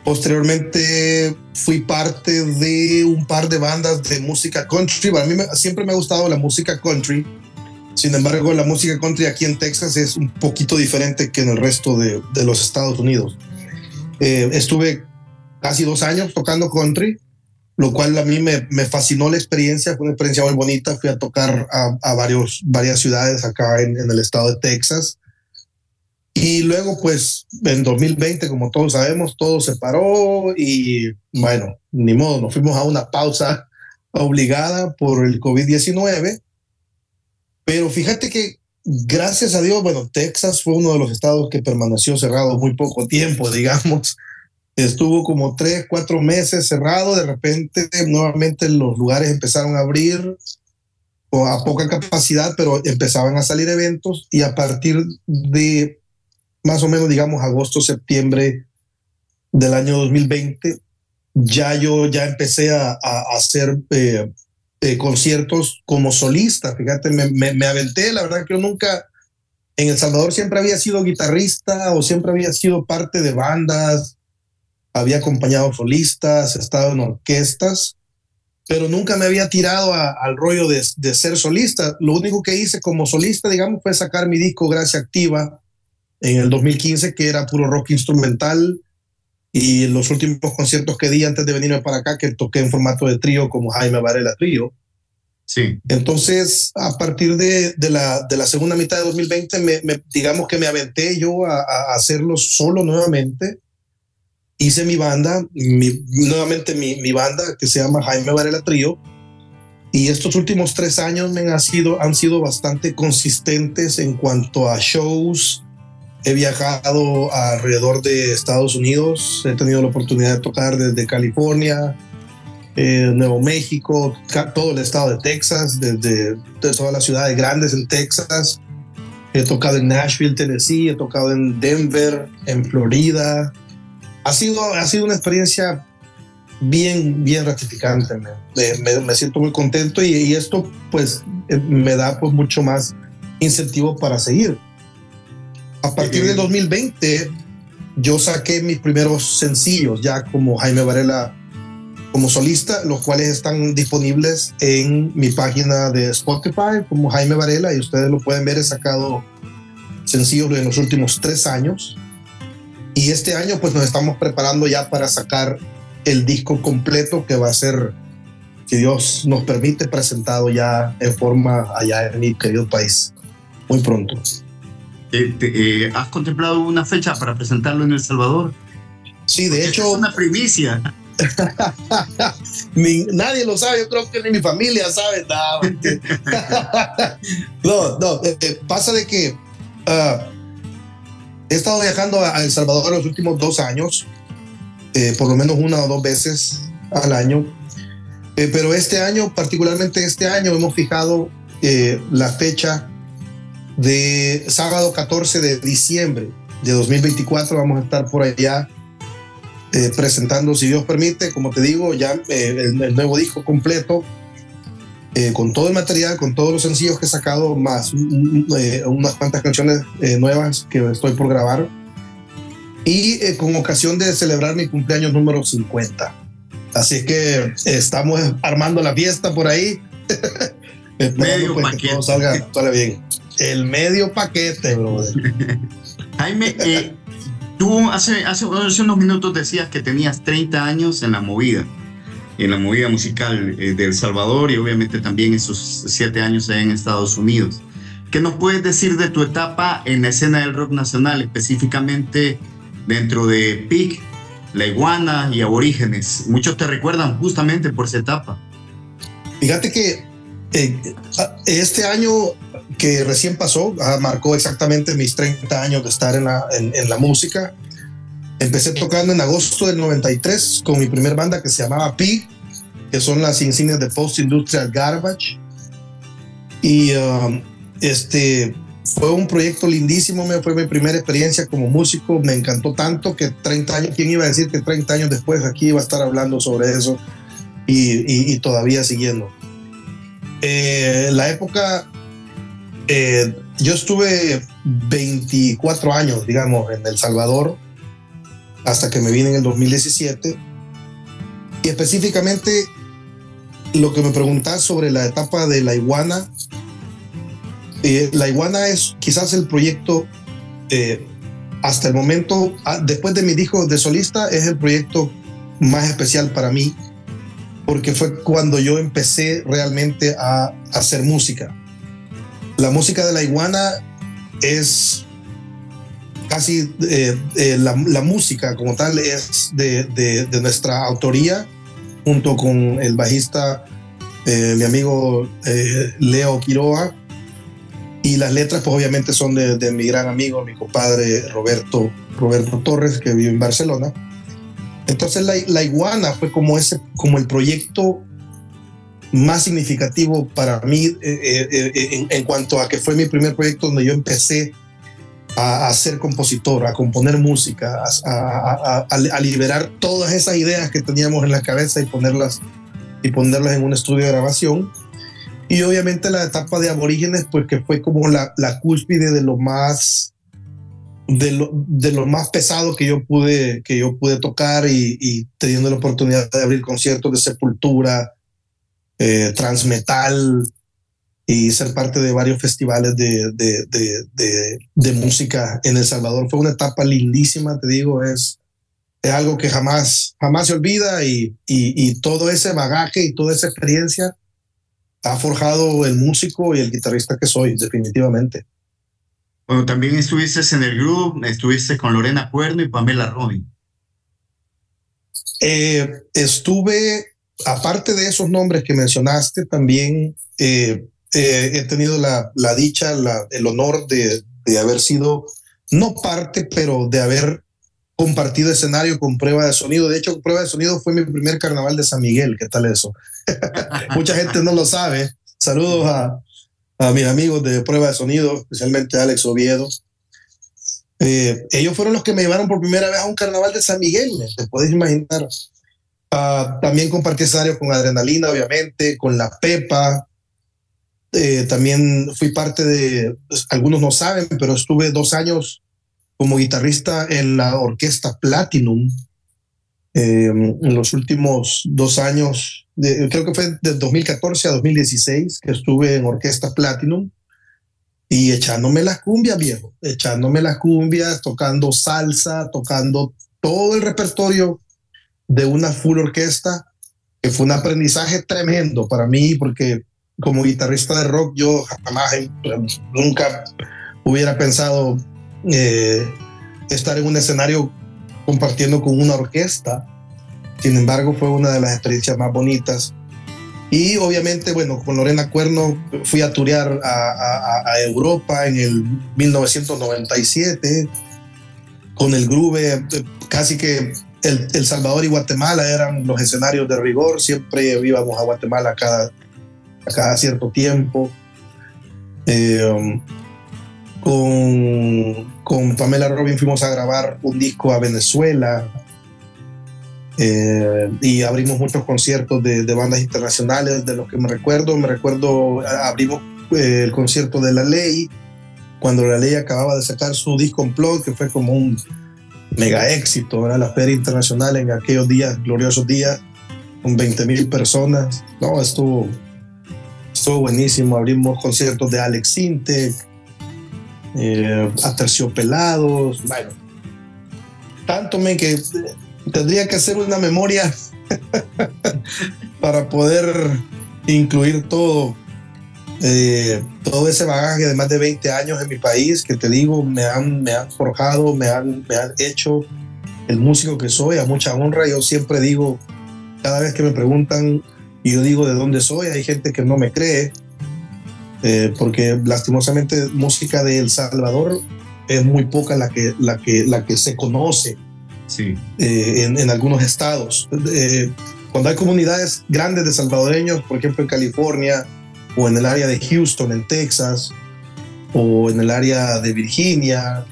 Posteriormente fui parte de un par de bandas de música country. Para mí siempre me ha gustado la música country. Sin embargo, la música country aquí en Texas es un poquito diferente que en el resto de, de los Estados Unidos. Eh, estuve casi dos años tocando country, lo cual a mí me, me, fascinó la experiencia. Fue una experiencia muy bonita. Fui a tocar a, varios, varias ciudades acá en el estado de Texas. Y luego, pues, en 2020, como todos sabemos, todo se paró y bueno, ni modo, nos fuimos a una pausa obligada por el COVID-19. Pero fíjate que, gracias a Dios, bueno, Texas fue uno de los estados que permaneció cerrado muy poco tiempo, digamos. Estuvo como tres, cuatro meses cerrado, de repente nuevamente los lugares empezaron a abrir a poca capacidad, pero empezaban a salir eventos y a partir de más o menos, digamos, agosto, septiembre del año 2020, ya yo ya empecé a, hacer eh, eh, conciertos como solista. Fíjate, me, me, aventé, la verdad que yo nunca, en El Salvador siempre había sido guitarrista o siempre había sido parte de bandas, había acompañado solistas, estado en orquestas, pero nunca me había tirado al rollo de, de, ser solista. Lo único que hice como solista, digamos, fue sacar mi disco Gracia Activa en el 2015, que era puro rock instrumental. Y los últimos conciertos que di antes de venirme para acá, que toqué en formato de trío como Jaime Varela Trío. Sí. Entonces, a partir de, de, la, de la segunda mitad de 2020, me, digamos que me aventé yo a, a, hacerlo solo nuevamente. Hice mi banda, mi, nuevamente mi, mi, banda que se llama Jaime Varela Trío. Y estos últimos tres años me han sido, han sido bastante consistentes en cuanto a shows, He viajado alrededor de Estados Unidos, he tenido la oportunidad de tocar desde California, eh, Nuevo México, todo el estado de Texas, desde, todas las ciudades grandes en Texas. He tocado en Nashville, Tennessee, he tocado en Denver, en Florida. Ha sido, ha sido una experiencia bien, bien gratificante. Me, me, siento muy contento y, y, esto pues eh, me da pues mucho más incentivo para seguir. A partir del 2020 yo saqué mis primeros sencillos ya como Jaime Varela como solista, los cuales están disponibles en mi página de Spotify como Jaime Varela y ustedes lo pueden ver, he sacado sencillos en los últimos tres años. Y este año pues nos estamos preparando ya para sacar el disco completo que va a ser, si Dios nos permite, presentado ya en forma allá en mi querido país muy pronto. Eh, eh, ¿Has contemplado una fecha para presentarlo en El Salvador? Sí, de hecho. Es una primicia. nadie lo sabe, yo creo que ni mi familia sabe. no, no, eh, pasa de que ah, he estado viajando a El Salvador los últimos dos años, por lo menos una o dos veces al año. pero este año, particularmente este año, hemos fijado la fecha de sábado 14 de diciembre de 2024 vamos a estar por allá eh, presentando, si Dios permite, como te digo, ya eh, el, nuevo disco completo, eh, con todo el material, con todos los sencillos que he sacado, más unas cuantas canciones nuevas que estoy por grabar. Y con ocasión de celebrar mi cumpleaños número 50. Así que estamos armando la fiesta por ahí. Medio pues, que todo salga, salga bien. El medio paquete, brother. Jaime, eh, Tú hace, hace, hace, unos minutos decías que tenías 30 años en la movida, en la movida musical eh, de El Salvador y obviamente también esos 7 años en Estados Unidos. ¿Qué nos puedes decir de tu etapa en la escena del rock nacional, específicamente dentro de PIC, La Iguana y Aborígenes? Muchos te recuerdan justamente por esa etapa. Fíjate que eh, este año que recién pasó ah, marcó exactamente mis 30 años de estar en la, en, la música. Empecé tocando en agosto del 93 con mi primer banda que se llamaba PIG, que son las insignias de Post Industrial Garbage. Y um, este fue un proyecto lindísimo, fue mi primera experiencia como músico, me encantó tanto que 30 años, ¿quién iba a decir que 30 años después aquí iba a estar hablando sobre eso y, y, todavía siguiendo? Eh, la época eh, yo estuve 24 años, digamos, en El Salvador, hasta que me vine en el 2017. Y específicamente lo que me preguntas sobre la etapa de la iguana, eh, la iguana es quizás el proyecto, eh, hasta el momento, ah, después de mi disco de solista, es el proyecto más especial para mí, porque fue cuando yo empecé realmente a hacer música. La música de la iguana es casi eh, eh, la, música como tal es de, nuestra autoría junto con el bajista eh, mi amigo Leo Quiroga. Y las letras pues obviamente son de, mi gran amigo mi compadre Roberto Roberto Torres que vive en Barcelona. Entonces la, la iguana fue como ese como el proyecto más significativo para mí eh, eh, eh, en, cuanto a que fue mi primer proyecto donde yo empecé a, ser compositor, a componer música, a, liberar todas esas ideas que teníamos en la cabeza y ponerlas, y ponerlas en un estudio de grabación. Y obviamente la etapa de Aborígenes, pues que fue como la, cúspide de lo más de lo, de lo, más pesado que yo pude, que yo pude tocar y teniendo la oportunidad de abrir conciertos de Sepultura, eh, transmetal y ser parte de varios festivales de, de, música en El Salvador. Fue una etapa lindísima, te digo, es, es algo que jamás, jamás se olvida y, y, todo ese bagaje y toda esa experiencia ha forjado el músico y el guitarrista que soy, definitivamente. Bueno, también estuviste en el grupo, estuviste con Lorena Cuerno y Pamela Robin. Eh, estuve aparte de esos nombres que mencionaste, también eh, eh, he tenido la, dicha, el honor de, haber sido, no parte, pero de haber compartido escenario con prueba de sonido. De hecho, prueba de sonido fue mi primer carnaval de San Miguel. ¿Qué tal eso? Mucha gente no lo sabe. Saludos a, mis amigos de prueba de sonido, especialmente a Alex Oviedo. Eh, ellos fueron los que me llevaron por primera vez a un carnaval de San Miguel, te puedes imaginar. Ah, también compartí escenario con Adrenalina, obviamente, con La Pepa. Eh, también fui parte de, pues, algunos no saben, pero estuve dos años como guitarrista en la orquesta Platinum. Eh, en los últimos dos años, creo que fue de 2014 a 2016 que estuve en orquesta Platinum y echándome las cumbias, viejo, echándome las cumbias, tocando salsa, tocando todo el repertorio de una full orquesta, que fue un aprendizaje tremendo para mí, porque como guitarrista de rock yo jamás, nunca hubiera pensado eh, estar en un escenario compartiendo con una orquesta. Sin embargo, fue una de las experiencias más bonitas. Y obviamente, bueno, con Lorena Cuerno fui a turear a, a Europa en el 1997 con el Groove, eh, casi que el, Salvador y Guatemala eran los escenarios de rigor, siempre íbamos a Guatemala cada, cada cierto tiempo. Eh, um, con, con, Pamela Robin fuimos a grabar un disco a Venezuela eh, y abrimos muchos conciertos de, bandas internacionales, de los que me recuerdo. Me recuerdo, abrimos eh, el concierto de La Ley, cuando La Ley acababa de sacar su disco Unplugged, que fue como un mega éxito, era la Feria Internacional en aquellos días, gloriosos días, con 20 mil personas. No, estuvo, estuvo buenísimo. Abrimos conciertos de Alex Intec, eh, a Terciopelados, bueno, tanto, men, que tendría que hacer una memoria para poder incluir todo. Eh, todo ese bagaje de más de 20 años en mi país que te digo me han, me han forjado, me han, me han hecho el músico que soy a mucha honra. Yo siempre digo, cada vez que me preguntan y yo digo de dónde soy, hay gente que no me cree, eh, porque lastimosamente música de El Salvador es muy poca la que, la que, la que se conoce sí. Eh, en, en, algunos estados. Eh, cuando hay comunidades grandes de salvadoreños, por ejemplo en California o en el área de Houston, en Texas, o en el área de Virginia,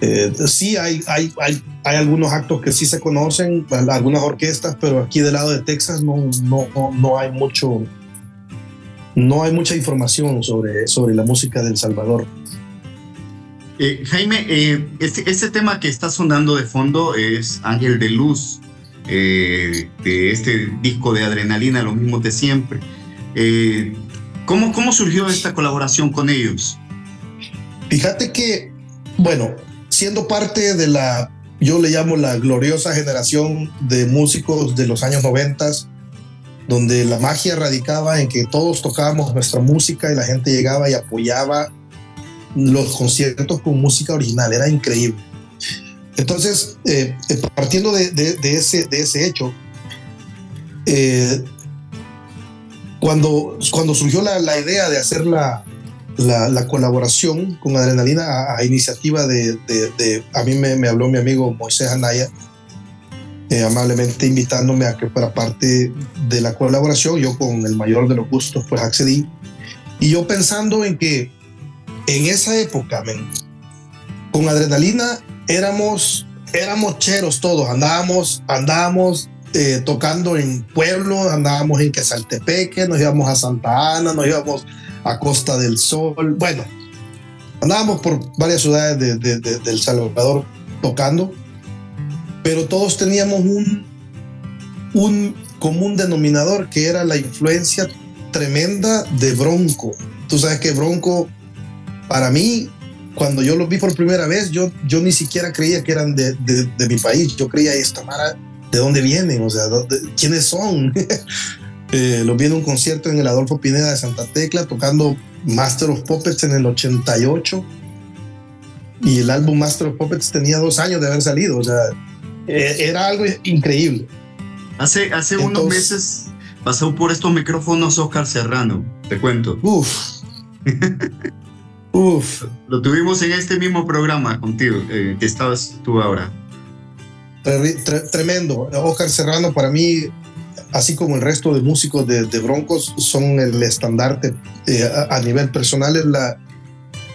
eh, sí hay, hay, hay, hay, algunos actos que sí se conocen, algunas orquestas, pero aquí del lado de Texas no, no, no hay mucho, no hay mucha información sobre, sobre la música del Salvador. Eh, Jaime, eh, este, este, tema que está sonando de fondo es Ángel de Luz, eh, de este disco de Adrenalina, lo mismo de siempre. Eh, ¿cómo, ¿Cómo surgió esta colaboración con ellos? Fíjate que, bueno, siendo parte de la, yo le llamo la gloriosa generación de músicos de los años noventas, donde la magia radicaba en que todos tocábamos nuestra música y la gente llegaba y apoyaba los conciertos con música original, era increíble. Entonces, eh, partiendo de, de, de, ese, de ese hecho, eh, cuando, cuando surgió la, la idea de hacer la, la, la, colaboración con Adrenalina a, a iniciativa de, de, a mí me, me, habló mi amigo Moisés Anaya, eh, amablemente invitándome a que fuera parte de la colaboración, yo con el mayor de los gustos pues accedí, y yo pensando en que en esa época, men, con adrenalina éramos, éramos cheros todos, andábamos, andábamos eh, tocando en pueblo, andábamos en Quesaltepeque, nos íbamos a Santa Ana, nos íbamos a Costa del Sol, bueno, andábamos por varias ciudades de, de, de, Salvador tocando, pero todos teníamos un, un común denominador que era la influencia tremenda de Bronco. Tú sabes que Bronco para mí, cuando yo los vi por primera vez, yo, yo ni siquiera creía que eran de, de, de mi país. Yo creía, esta Mara, ¿de dónde vienen? O sea, ¿quiénes son? eh, los vi en un concierto en el Adolfo Pineda de Santa Tecla, tocando Master of Puppets en el 88. Y el álbum Master of Puppets tenía dos años de haber salido. O sea, eh, era algo increíble. Hace, hace Entonces, unos meses pasó por estos micrófonos Oscar Serrano, te cuento. Uf. Uf. Lo tuvimos en este mismo programa contigo, eh, que estabas tú ahora. Tre tre tremendo. Oscar Serrano para mí, así como el resto de músicos de, Broncos, son el estandarte eh, a, nivel personal. Es, la,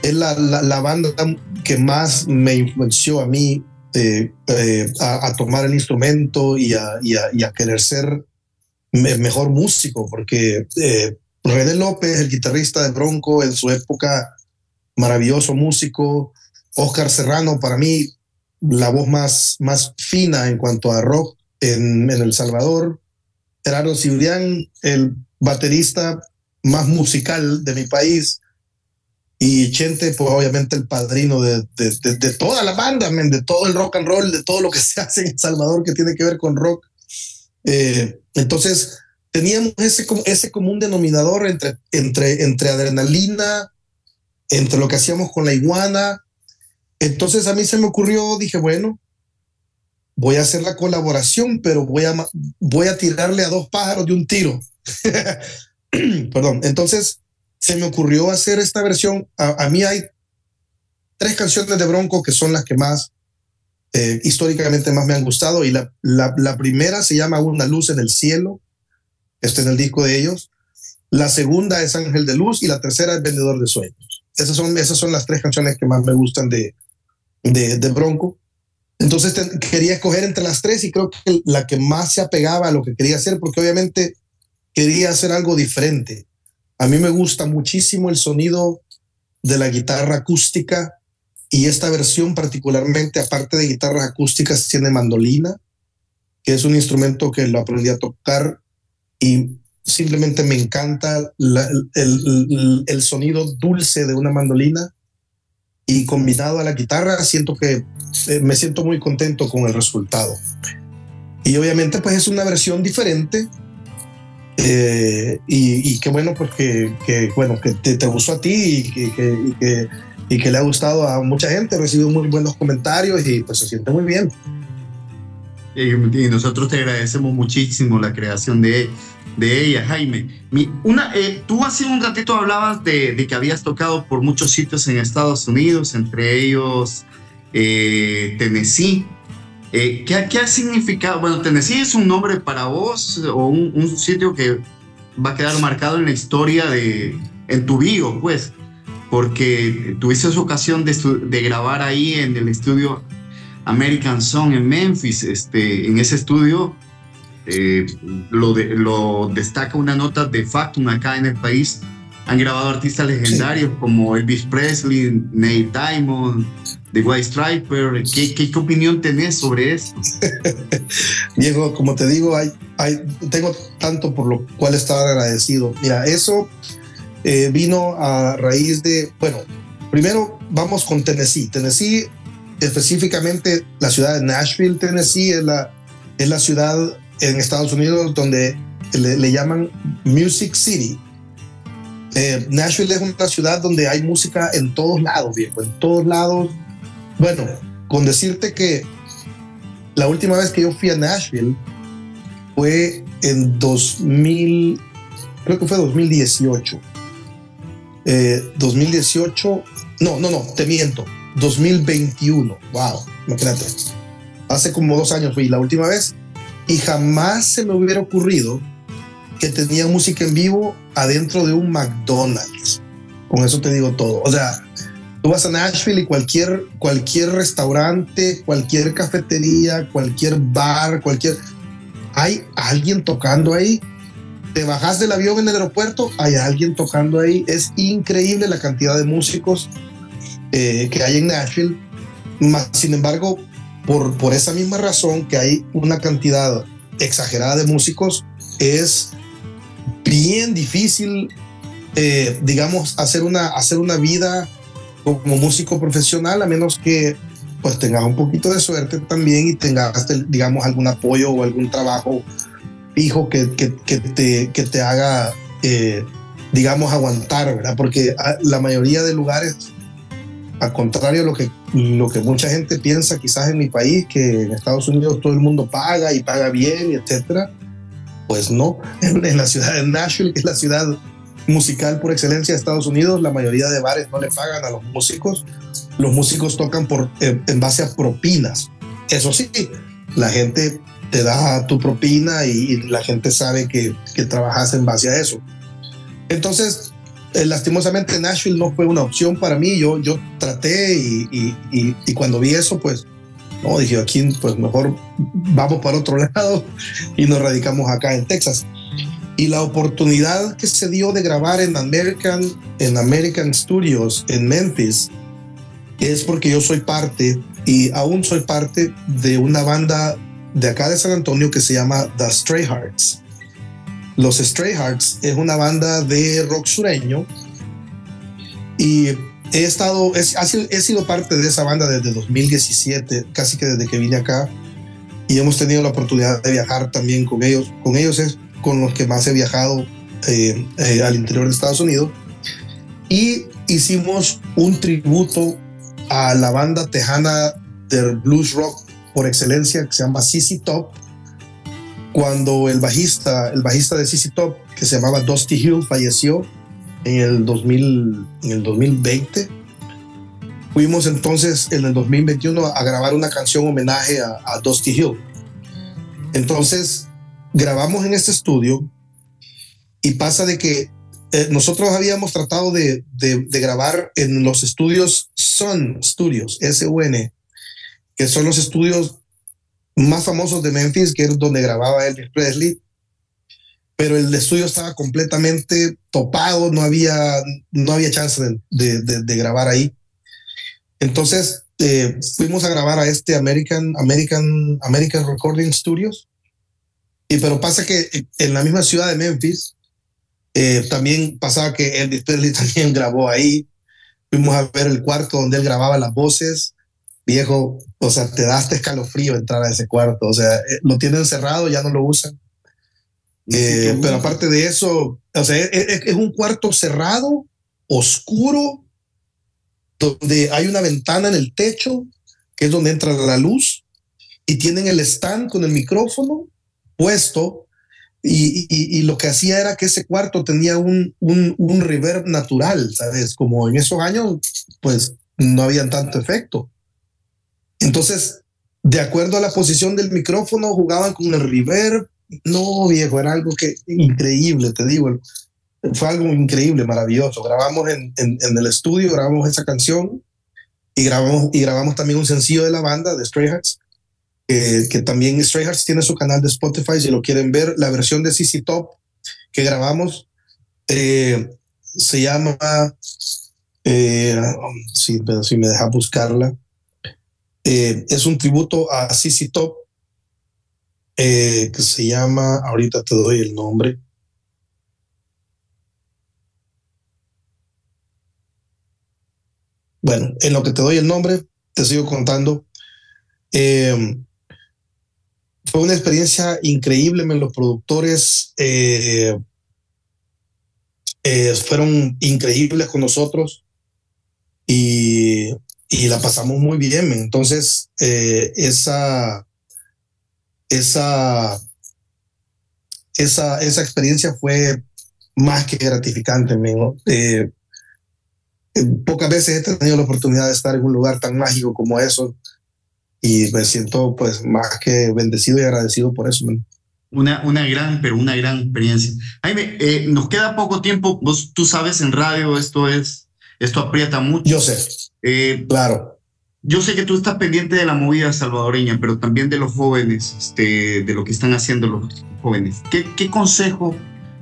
es la, la, banda que más me influenció a mí eh, eh, a, tomar el instrumento y a, y a, querer ser me mejor músico, porque René López, el guitarrista de Bronco, en su época maravilloso músico. Oscar Serrano, para mí, la voz más, más fina en cuanto a rock en, en El Salvador. Gerardo Cibrián, el baterista más musical de mi país. Y Chente, pues obviamente el padrino de, de, de, toda la banda, man, de todo el rock and roll, de todo lo que se hace en El Salvador que tiene que ver con rock. Eh, entonces, teníamos ese, ese común denominador entre, entre, entre adrenalina, entre lo que hacíamos con la iguana. Entonces a mí se me ocurrió, dije, bueno, voy a hacer la colaboración, pero voy a, voy a tirarle a dos pájaros de un tiro. Perdón. Entonces se me ocurrió hacer esta versión. A, mí hay tres canciones de Bronco que son las que más, eh, históricamente más me han gustado. Y la, la, primera se llama Una luz en el cielo. Este en el disco de ellos. La segunda es Ángel de Luz y la tercera es Vendedor de Sueños. Esas son, esas son las tres canciones que más me gustan de, de, de Bronco. Entonces quería escoger entre las tres y creo que la que más se apegaba a lo que quería hacer, porque obviamente quería hacer algo diferente. A mí me gusta muchísimo el sonido de la guitarra acústica y esta versión particularmente, aparte de guitarras acústicas, tiene mandolina, que es un instrumento que lo aprendí a tocar y simplemente me encanta el, el, el, sonido dulce de una mandolina y combinado a la guitarra, siento que eh, me siento muy contento con el resultado. Y obviamente pues es una versión diferente. Eh, y, qué bueno porque que, bueno, que te, gustó a ti y que, y que, le ha gustado a mucha gente, recibido muy buenos comentarios y pues se siente muy bien. Y, nosotros te agradecemos muchísimo la creación de, de ella, Jaime. una, eh, tú hace un ratito hablabas de, de, que habías tocado por muchos sitios en Estados Unidos, entre ellos eh, Tennessee. Eh, ¿qué, ¿qué, ha significado? Bueno, Tennessee es un nombre para vos o un, un, sitio que va a quedar marcado en la historia de, en tu bio, pues, porque tuviste esa ocasión de, de grabar ahí en el estudio American Song en Memphis. Este, en ese estudio eh, lo, lo destaca una nota de Factum acá en el país. Han grabado artistas legendarios como Elvis Presley, Nate Diamond, The White Striper. ¿Qué, qué, opinión tenés sobre esto? Diego, como te digo, hay, hay, tengo tanto por lo cual estar agradecido. Mira, eso eh, vino a raíz de, bueno, primero vamos con Tennessee. Tennessee específicamente la ciudad de Nashville, Tennessee, es la, es la ciudad en Estados Unidos donde le, llaman Music City. Eh, Nashville es una ciudad donde hay música en todos lados, viejo, en todos lados. Bueno, con decirte que la última vez que yo fui a Nashville fue en 2000, creo que fue 2018. 2018, eh, no, no, no, te miento, 2021. Wow, imagínate. Hace como dos años fui la última vez y jamás se me hubiera ocurrido que tenía música en vivo adentro de un McDonald's. Con eso te digo todo. O sea, tú vas a Nashville y cualquier, cualquier restaurante, cualquier cafetería, cualquier bar, cualquier... Hay alguien tocando ahí. Te bajas del avión en el aeropuerto, hay alguien tocando ahí. Es increíble la cantidad de músicos eh, que hay en Nashville. Sin embargo, por, por esa misma razón que hay una cantidad exagerada de músicos, es bien difícil, eh, digamos, hacer una, hacer una vida como músico profesional, a menos que pues tengas un poquito de suerte también y tengas, digamos, algún apoyo o algún trabajo fijo que, que, que te, que te haga, eh, digamos, aguantar, ¿verdad? Porque ah, la mayoría de lugares al contrario lo que, lo que mucha gente piensa quizás en mi país, que en Estados Unidos todo el mundo paga y paga bien, y etcétera, pues no. En, la ciudad de Nashville, que es la ciudad musical por excelencia de Estados Unidos, la mayoría de bares no le pagan a los músicos. Los músicos tocan por, eh, en base a propinas. Eso sí, la gente te da tu propina y, la gente sabe que, que trabajas en base a eso. Entonces, eh, lastimosamente Nashville no fue una opción para mí. Yo, yo traté y, y, y, cuando vi eso, pues, no, dije aquí, pues mejor vamos para otro lado y nos radicamos acá en Texas. Y la oportunidad que se dio de grabar en American, en American Studios en Memphis es porque yo soy parte y aún soy parte de una banda de acá de San Antonio que se llama The Stray Hearts. Los Stray Hearts es una banda de rock sureño y he estado, he, sido parte de esa banda desde 2017, casi que desde que vine acá y hemos tenido la oportunidad de viajar también con ellos. Con ellos es con los que más he viajado eh, eh, al interior de Estados Unidos y hicimos un tributo a la banda tejana del blues rock por excelencia que se llama CC Top cuando el bajista, el bajista de CC Top, que se llamaba Dusty Hill, falleció en el, 2000, en el 2020. Fuimos entonces en el 2021 a grabar una canción homenaje a, Dusty Hill. Entonces grabamos en este estudio y pasa de que eh, nosotros habíamos tratado de, de, de, grabar en los estudios Sun Studios, S-U-N, que son los estudios más famosos de Memphis, que es donde grababa Elvis Presley, pero el estudio estaba completamente topado, no había, no había chance de, de, grabar ahí. Entonces eh, fuimos a grabar a este American, American, American Recording Studios, y pero pasa que en la misma ciudad de Memphis, eh, también pasaba que Elvis Presley también grabó ahí. fuimos a ver el cuarto donde él grababa las voces. Viejo, o sea, te daste escalofrío entrar a ese cuarto. O sea, eh, lo tienen cerrado, ya no lo usan. Eh, pero aparte de eso, o sea, es, un cuarto cerrado, oscuro, donde hay una ventana en el techo, que es donde entra la luz, y tienen el stand con el micrófono puesto y, lo que hacía era que ese cuarto tenía un, un, reverb natural, ¿sabes? Como en esos años, pues no habían tanto efecto. Entonces, de acuerdo a la posición del micrófono, jugaban con el reverb. No, viejo, era algo que increíble, te digo. Fue algo increíble, maravilloso. Grabamos en, en, el estudio, grabamos esa canción y grabamos, y grabamos también un sencillo de la banda de Stray Hats que también Stray Hearts tiene su canal de Spotify, si lo quieren ver, la versión de CC Top que grabamos eh, se llama, eh, si me deja buscarla, eh, es un tributo a CC Top que se llama, ahorita te doy el nombre. Bueno, en lo que te doy el nombre, te sigo contando. Eh, fue una experiencia increíble. Los productores eh, eh, fueron increíbles con nosotros y, la pasamos muy bien. Entonces, eh, esa, esa, esa, esa experiencia fue más que gratificante. pocas veces he tenido la oportunidad de estar en un lugar tan mágico como eso y me siento pues más que bendecido y agradecido por eso. Una, una gran, pero una gran experiencia. Jaime, eh, nos queda poco tiempo. Vos, tú sabes, en radio esto es, esto aprieta mucho. Yo sé. Eh, claro. Yo sé que tú estás pendiente de la movida salvadoreña, pero también de los jóvenes, este, de lo que están haciendo los jóvenes. ¿Qué, qué consejo,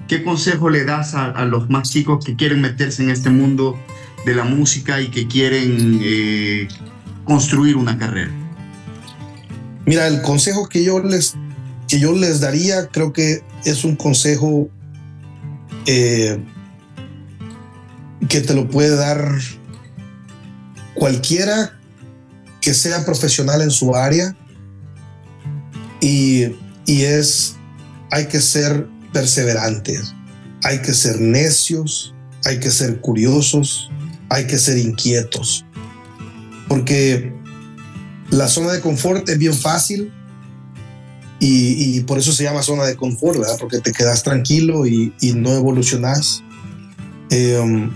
qué consejo le das a, a, los más chicos que quieren meterse en este mundo de la música y que quieren eh, construir una carrera? Mira, el consejo que yo les, que yo les daría creo que es un consejo eh, que te lo puede dar cualquiera que sea profesional en su área y, y es, hay que ser perseverantes, hay que ser necios, hay que ser curiosos, hay que ser inquietos, porque la zona de confort es bien fácil y, por eso se llama zona de confort, ¿verdad? Porque te quedas tranquilo y, no evolucionas. Em,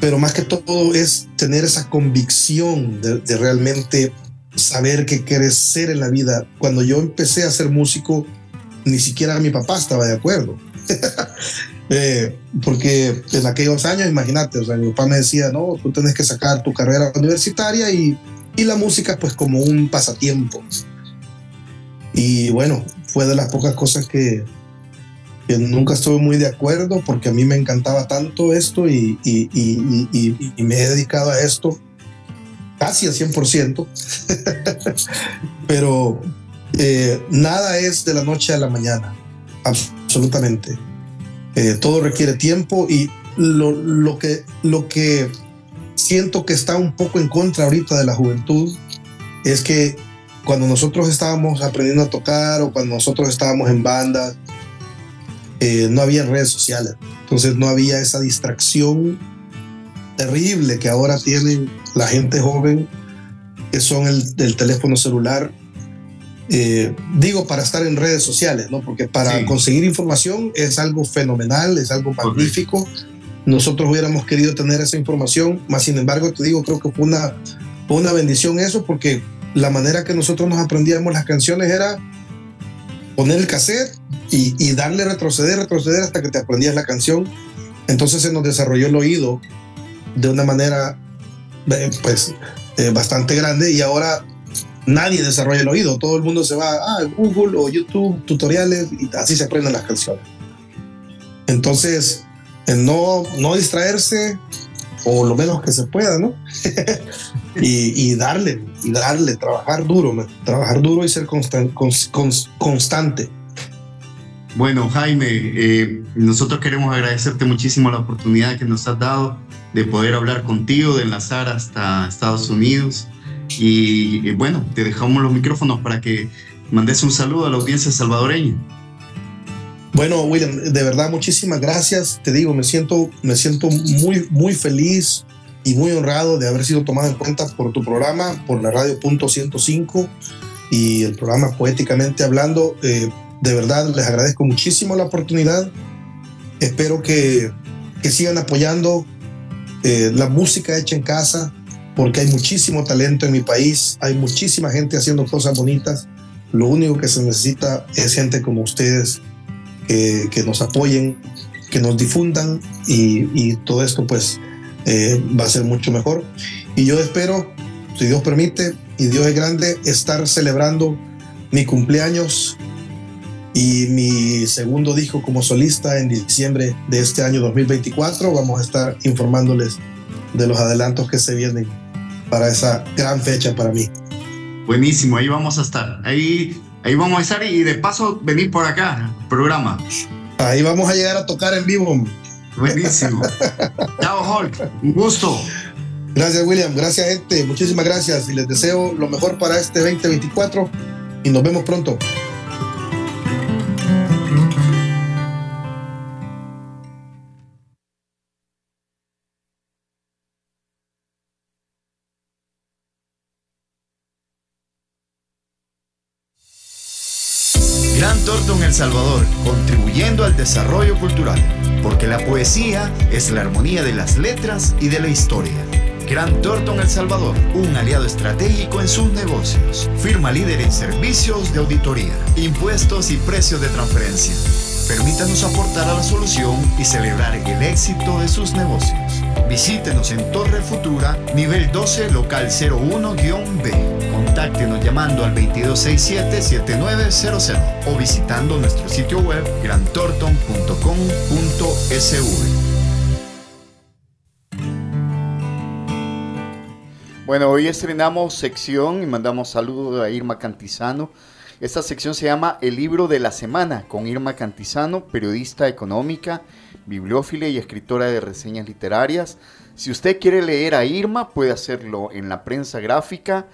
pero más que todo es tener esa convicción de, realmente saber qué quieres ser en la vida. Cuando yo empecé a ser músico, ni siquiera mi papá estaba de acuerdo. Eh, porque en aquellos años, imagínate, o sea, mi papá me decía, no, tú tienes que sacar tu carrera universitaria y y la música pues como un pasatiempo. Y bueno, fue de las pocas cosas que, que nunca estuve muy de acuerdo porque a mí me encantaba tanto esto y, y, y, y me he dedicado a esto casi al 100%, pero eh, nada es de la noche a la mañana, absolutamente. Eh, todo requiere tiempo y lo, lo, que, lo que siento que está un poco en contra ahorita de la juventud es que cuando nosotros estábamos aprendiendo a tocar o cuando nosotros estábamos en banda, eh, no había redes sociales. Entonces no había esa distracción terrible que ahora tienen la gente joven, que son el, del teléfono celular. Eh, digo para estar en redes sociales, ¿no? Porque para conseguir información es algo fenomenal, es algo magnífico nosotros hubiéramos querido tener esa información, más sin embargo, te digo, creo que fue una, una bendición eso, porque la manera que nosotros nos aprendíamos las canciones era poner el cassette y, darle retroceder, retroceder hasta que te aprendías la canción. Entonces se nos desarrolló el oído de una manera eh, pues eh, bastante grande y ahora nadie desarrolla el oído, todo el mundo se va a Google o YouTube, tutoriales y así se aprenden las canciones. Entonces, no, no distraerse o lo menos que se pueda, ¿no? y, darle, y darle, trabajar duro, trabajar duro y ser constante. Bueno, Jaime, eh, nosotros queremos agradecerte muchísimo la oportunidad que nos has dado de poder hablar contigo, de enlazar hasta Estados Unidos. Y, bueno, te dejamos los micrófonos para que mandes un saludo a la audiencia salvadoreña. Bueno, William, de verdad muchísimas gracias. Te digo, me siento, me siento muy, muy feliz y muy honrado de haber sido tomado en cuenta por tu programa, por la radio punto 105 y el programa Poéticamente Hablando. Eh, de verdad, les agradezco muchísimo la oportunidad. Espero que, que sigan apoyando eh, la música hecha en casa, porque hay muchísimo talento en mi país, hay muchísima gente haciendo cosas bonitas. Lo único que se necesita es gente como ustedes que, nos apoyen, que nos difundan y, y todo esto pues eh, va a ser mucho mejor. Y yo espero, si Dios permite y Dios es grande, estar celebrando mi cumpleaños y mi segundo disco como solista en diciembre de este año 2024. Vamos a estar informándoles de los adelantos que se vienen para esa gran fecha para mí. Buenísimo, ahí vamos a estar. Ahí, ahí vamos a estar y de paso venir por acá, programa. Ahí vamos a llegar a tocar en vivo. Buenísimo. Chao, Hulk. Un gusto. Gracias, William. Gracias, gente. Muchísimas gracias y les deseo lo mejor para este 2024 y nos vemos pronto. Salvador, contribuyendo al desarrollo cultural, porque la poesía es la armonía de las letras y de la historia. Gran Torto El Salvador, un aliado estratégico en sus negocios. Firma líder en servicios de auditoría, impuestos y precios de transferencia. Permítanos aportar a la solución y celebrar el éxito de sus negocios. Visítenos en Torre Futura, nivel 12, local 01-B. Contáctenos llamando al 2267-7900 o visitando nuestro sitio web grantorton.com.sv. Bueno, hoy estrenamos sección y mandamos saludos a Irma Cantizano. Esta sección se llama El libro de la semana con Irma Cantizano, periodista económica, bibliófila y escritora de reseñas literarias. Si usted quiere leer a Irma, puede hacerlo en la prensa gráfica,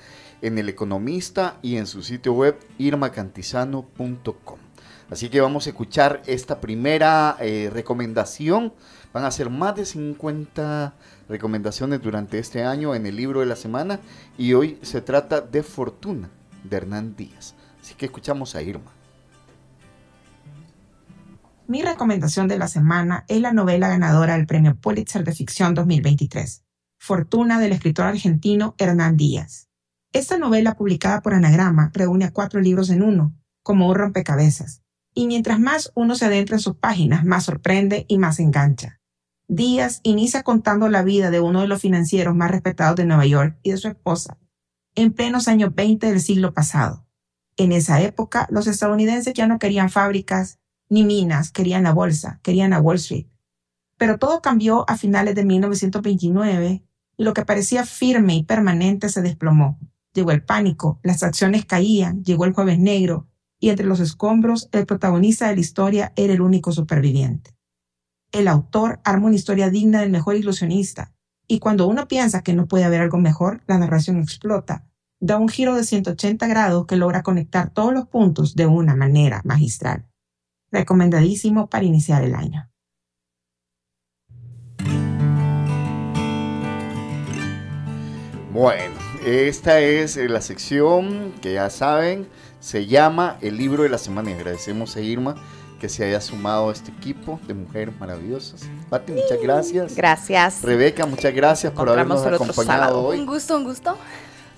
en El Economista y en su sitio web irmacantizano.com. Así que vamos a escuchar esta primera eh, recomendación. Van a ser más de 50 recomendaciones durante este año en el libro de la semana y hoy se trata de Fortuna de Hernán Díaz. Así que escuchamos a Irma. Mi recomendación de la semana es la novela ganadora del Premio Pulitzer de Ficción 2023, Fortuna del escritor argentino Hernán Díaz. Esta novela publicada por Anagrama reúne a cuatro libros en uno, como un rompecabezas, y mientras más uno se adentra en sus páginas, más sorprende y más engancha. Díaz inicia contando la vida de uno de los financieros más respetados de Nueva York y de su esposa, en plenos años 20 del siglo pasado. En esa época, los estadounidenses ya no querían fábricas, ni minas, querían la bolsa, querían a Wall Street. Pero todo cambió a finales de 1929 y lo que parecía firme y permanente se desplomó. Llegó el pánico, las acciones caían, llegó el jueves negro y entre los escombros el protagonista de la historia era el único superviviente. El autor arma una historia digna del mejor ilusionista y cuando uno piensa que no puede haber algo mejor, la narración explota, da un giro de 180 grados que logra conectar todos los puntos de una manera magistral recomendadísimo para iniciar el año. Bueno, esta es la sección que ya saben, se llama El libro de la semana y agradecemos a Irma que se haya sumado a este equipo de mujeres maravillosas. Pati, muchas gracias. Gracias. Rebeca, muchas gracias por habernos acompañado hoy. Un gusto, un gusto.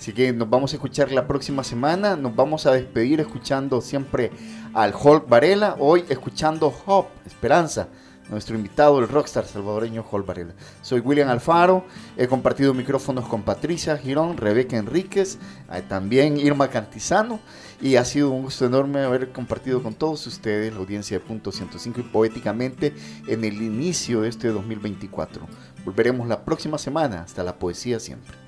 Así que nos vamos a escuchar la próxima semana. Nos vamos a despedir escuchando siempre al Hulk Varela. Hoy escuchando Hope, Esperanza. Nuestro invitado, el rockstar salvadoreño Hulk Varela. Soy William Alfaro. He compartido micrófonos con Patricia Girón, Rebeca Enríquez, eh, también Irma Cantizano. Y ha sido un gusto enorme haber compartido con todos ustedes, la audiencia de Punto 105 y poéticamente en el inicio de este 2024. Volveremos la próxima semana. Hasta la poesía siempre.